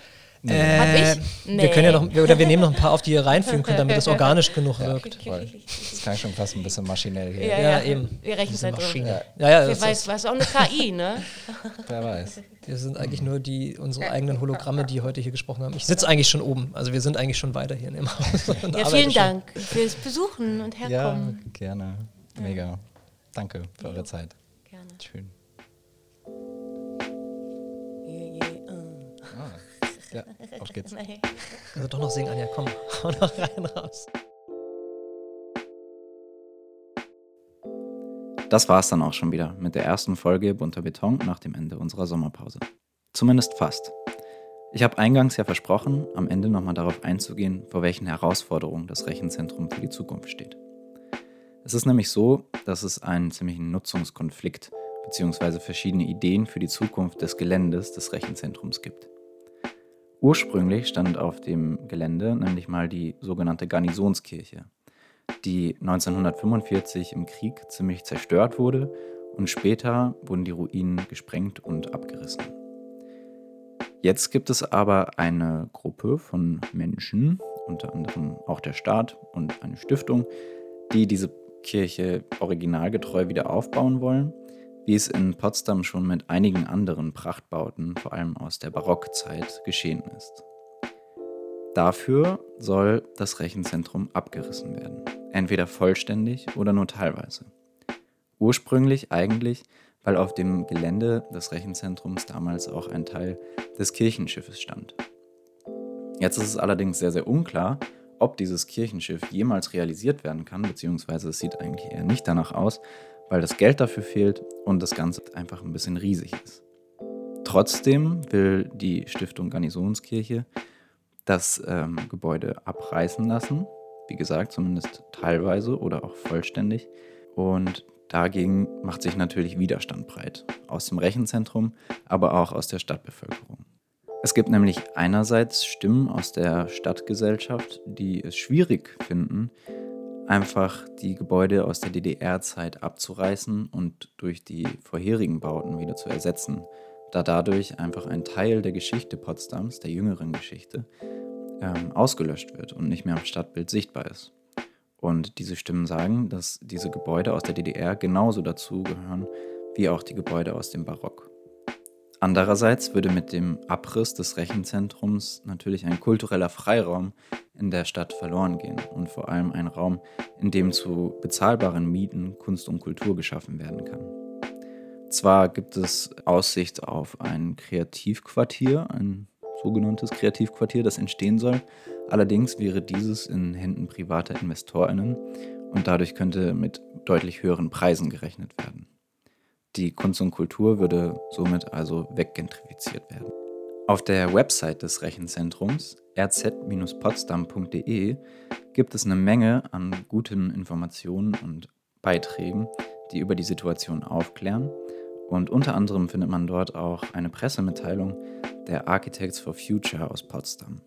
Nee. Hab ich? Nee. Wir können ja noch, oder wir nehmen noch ein paar auf, die ihr reinfügen <laughs> könnt, damit es organisch genug wirkt. Das klang schon fast ein bisschen maschinell hier. Ja, ja, ja eben. Wir rechnen halt Maschine. Ja, ja, Wer weiß, was auch eine KI, ne? <laughs> Wer weiß. Wir sind eigentlich nur die, unsere eigenen Hologramme, die heute hier gesprochen haben. Ich sitze eigentlich schon oben, also wir sind eigentlich schon weiter hier in dem Haus. Ja, <laughs> vielen Dank fürs Besuchen und Herkommen. Ja, gerne. Mega. Danke für eure Zeit. Gerne. Schön. Ja, <laughs> auf geht's. Nee. Also doch noch singen, Anja, komm, <laughs> hau noch rein raus. Das war's dann auch schon wieder mit der ersten Folge Bunter Beton nach dem Ende unserer Sommerpause. Zumindest fast. Ich habe eingangs ja versprochen, am Ende nochmal darauf einzugehen, vor welchen Herausforderungen das Rechenzentrum für die Zukunft steht. Es ist nämlich so, dass es einen ziemlichen Nutzungskonflikt bzw. verschiedene Ideen für die Zukunft des Geländes des Rechenzentrums gibt. Ursprünglich stand auf dem Gelände nämlich mal die sogenannte Garnisonskirche, die 1945 im Krieg ziemlich zerstört wurde und später wurden die Ruinen gesprengt und abgerissen. Jetzt gibt es aber eine Gruppe von Menschen, unter anderem auch der Staat und eine Stiftung, die diese Kirche originalgetreu wieder aufbauen wollen wie es in Potsdam schon mit einigen anderen Prachtbauten, vor allem aus der Barockzeit, geschehen ist. Dafür soll das Rechenzentrum abgerissen werden, entweder vollständig oder nur teilweise. Ursprünglich eigentlich, weil auf dem Gelände des Rechenzentrums damals auch ein Teil des Kirchenschiffes stand. Jetzt ist es allerdings sehr, sehr unklar, ob dieses Kirchenschiff jemals realisiert werden kann, beziehungsweise es sieht eigentlich eher nicht danach aus, weil das Geld dafür fehlt und das Ganze einfach ein bisschen riesig ist. Trotzdem will die Stiftung Garnisonskirche das ähm, Gebäude abreißen lassen, wie gesagt, zumindest teilweise oder auch vollständig. Und dagegen macht sich natürlich Widerstand breit, aus dem Rechenzentrum, aber auch aus der Stadtbevölkerung. Es gibt nämlich einerseits Stimmen aus der Stadtgesellschaft, die es schwierig finden, einfach die Gebäude aus der DDR-Zeit abzureißen und durch die vorherigen Bauten wieder zu ersetzen, da dadurch einfach ein Teil der Geschichte Potsdams, der jüngeren Geschichte, ähm, ausgelöscht wird und nicht mehr am Stadtbild sichtbar ist. Und diese Stimmen sagen, dass diese Gebäude aus der DDR genauso dazu gehören wie auch die Gebäude aus dem Barock. Andererseits würde mit dem Abriss des Rechenzentrums natürlich ein kultureller Freiraum in der Stadt verloren gehen und vor allem ein Raum, in dem zu bezahlbaren Mieten Kunst und Kultur geschaffen werden kann. Zwar gibt es Aussicht auf ein Kreativquartier, ein sogenanntes Kreativquartier, das entstehen soll, allerdings wäre dieses in Händen privater Investorinnen und dadurch könnte mit deutlich höheren Preisen gerechnet werden. Die Kunst und Kultur würde somit also weggentrifiziert werden. Auf der Website des Rechenzentrums rz-potsdam.de gibt es eine Menge an guten Informationen und Beiträgen, die über die Situation aufklären. Und unter anderem findet man dort auch eine Pressemitteilung der Architects for Future aus Potsdam.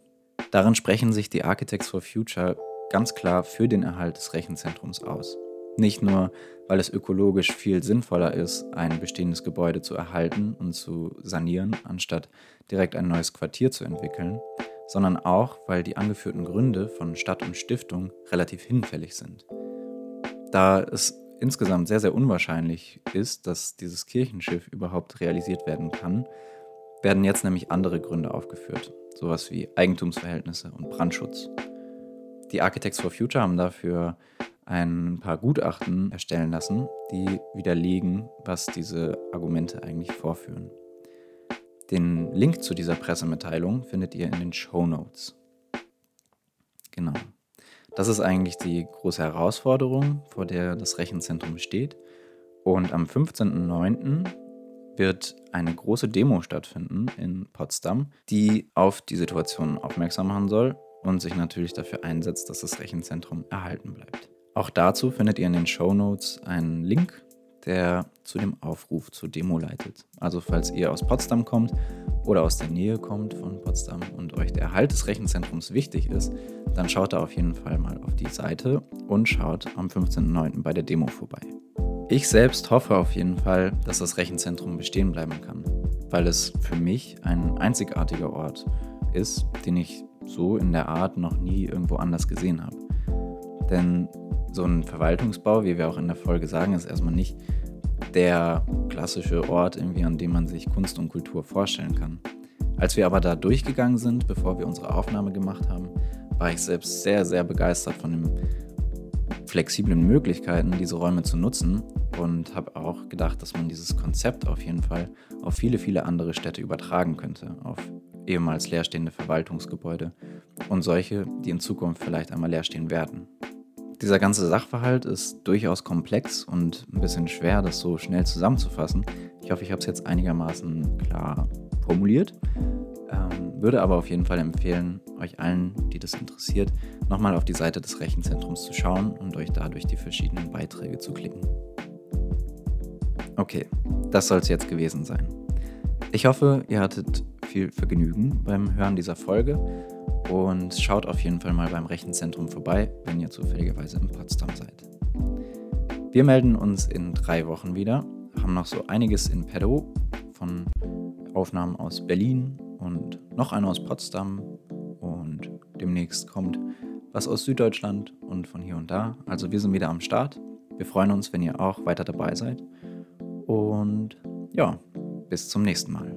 Darin sprechen sich die Architects for Future ganz klar für den Erhalt des Rechenzentrums aus. Nicht nur, weil es ökologisch viel sinnvoller ist, ein bestehendes Gebäude zu erhalten und zu sanieren, anstatt direkt ein neues Quartier zu entwickeln, sondern auch, weil die angeführten Gründe von Stadt und Stiftung relativ hinfällig sind. Da es insgesamt sehr, sehr unwahrscheinlich ist, dass dieses Kirchenschiff überhaupt realisiert werden kann, werden jetzt nämlich andere Gründe aufgeführt, sowas wie Eigentumsverhältnisse und Brandschutz. Die Architects for Future haben dafür ein paar Gutachten erstellen lassen, die widerlegen, was diese Argumente eigentlich vorführen. Den Link zu dieser Pressemitteilung findet ihr in den Show Notes. Genau. Das ist eigentlich die große Herausforderung, vor der das Rechenzentrum steht. Und am 15.09. wird eine große Demo stattfinden in Potsdam, die auf die Situation aufmerksam machen soll und sich natürlich dafür einsetzt, dass das Rechenzentrum erhalten bleibt. Auch dazu findet ihr in den Show Notes einen Link, der zu dem Aufruf zur Demo leitet. Also falls ihr aus Potsdam kommt oder aus der Nähe kommt von Potsdam und euch der Erhalt des Rechenzentrums wichtig ist, dann schaut da auf jeden Fall mal auf die Seite und schaut am 15.09. bei der Demo vorbei. Ich selbst hoffe auf jeden Fall, dass das Rechenzentrum bestehen bleiben kann, weil es für mich ein einzigartiger Ort ist, den ich so in der Art noch nie irgendwo anders gesehen habe. Denn so ein Verwaltungsbau, wie wir auch in der Folge sagen, ist erstmal nicht der klassische Ort, irgendwie, an dem man sich Kunst und Kultur vorstellen kann. Als wir aber da durchgegangen sind, bevor wir unsere Aufnahme gemacht haben, war ich selbst sehr, sehr begeistert von den flexiblen Möglichkeiten, diese Räume zu nutzen und habe auch gedacht, dass man dieses Konzept auf jeden Fall auf viele, viele andere Städte übertragen könnte, auf ehemals leerstehende Verwaltungsgebäude und solche, die in Zukunft vielleicht einmal leer stehen werden. Dieser ganze Sachverhalt ist durchaus komplex und ein bisschen schwer, das so schnell zusammenzufassen. Ich hoffe, ich habe es jetzt einigermaßen klar formuliert. Ähm, würde aber auf jeden Fall empfehlen, euch allen, die das interessiert, nochmal auf die Seite des Rechenzentrums zu schauen und euch dadurch die verschiedenen Beiträge zu klicken. Okay, das soll es jetzt gewesen sein. Ich hoffe, ihr hattet viel Vergnügen beim Hören dieser Folge und schaut auf jeden Fall mal beim Rechenzentrum vorbei, wenn ihr zufälligerweise in Potsdam seid. Wir melden uns in drei Wochen wieder, haben noch so einiges in Pedo von Aufnahmen aus Berlin und noch eine aus Potsdam und demnächst kommt was aus Süddeutschland und von hier und da. Also wir sind wieder am Start. Wir freuen uns, wenn ihr auch weiter dabei seid. Und ja, bis zum nächsten Mal.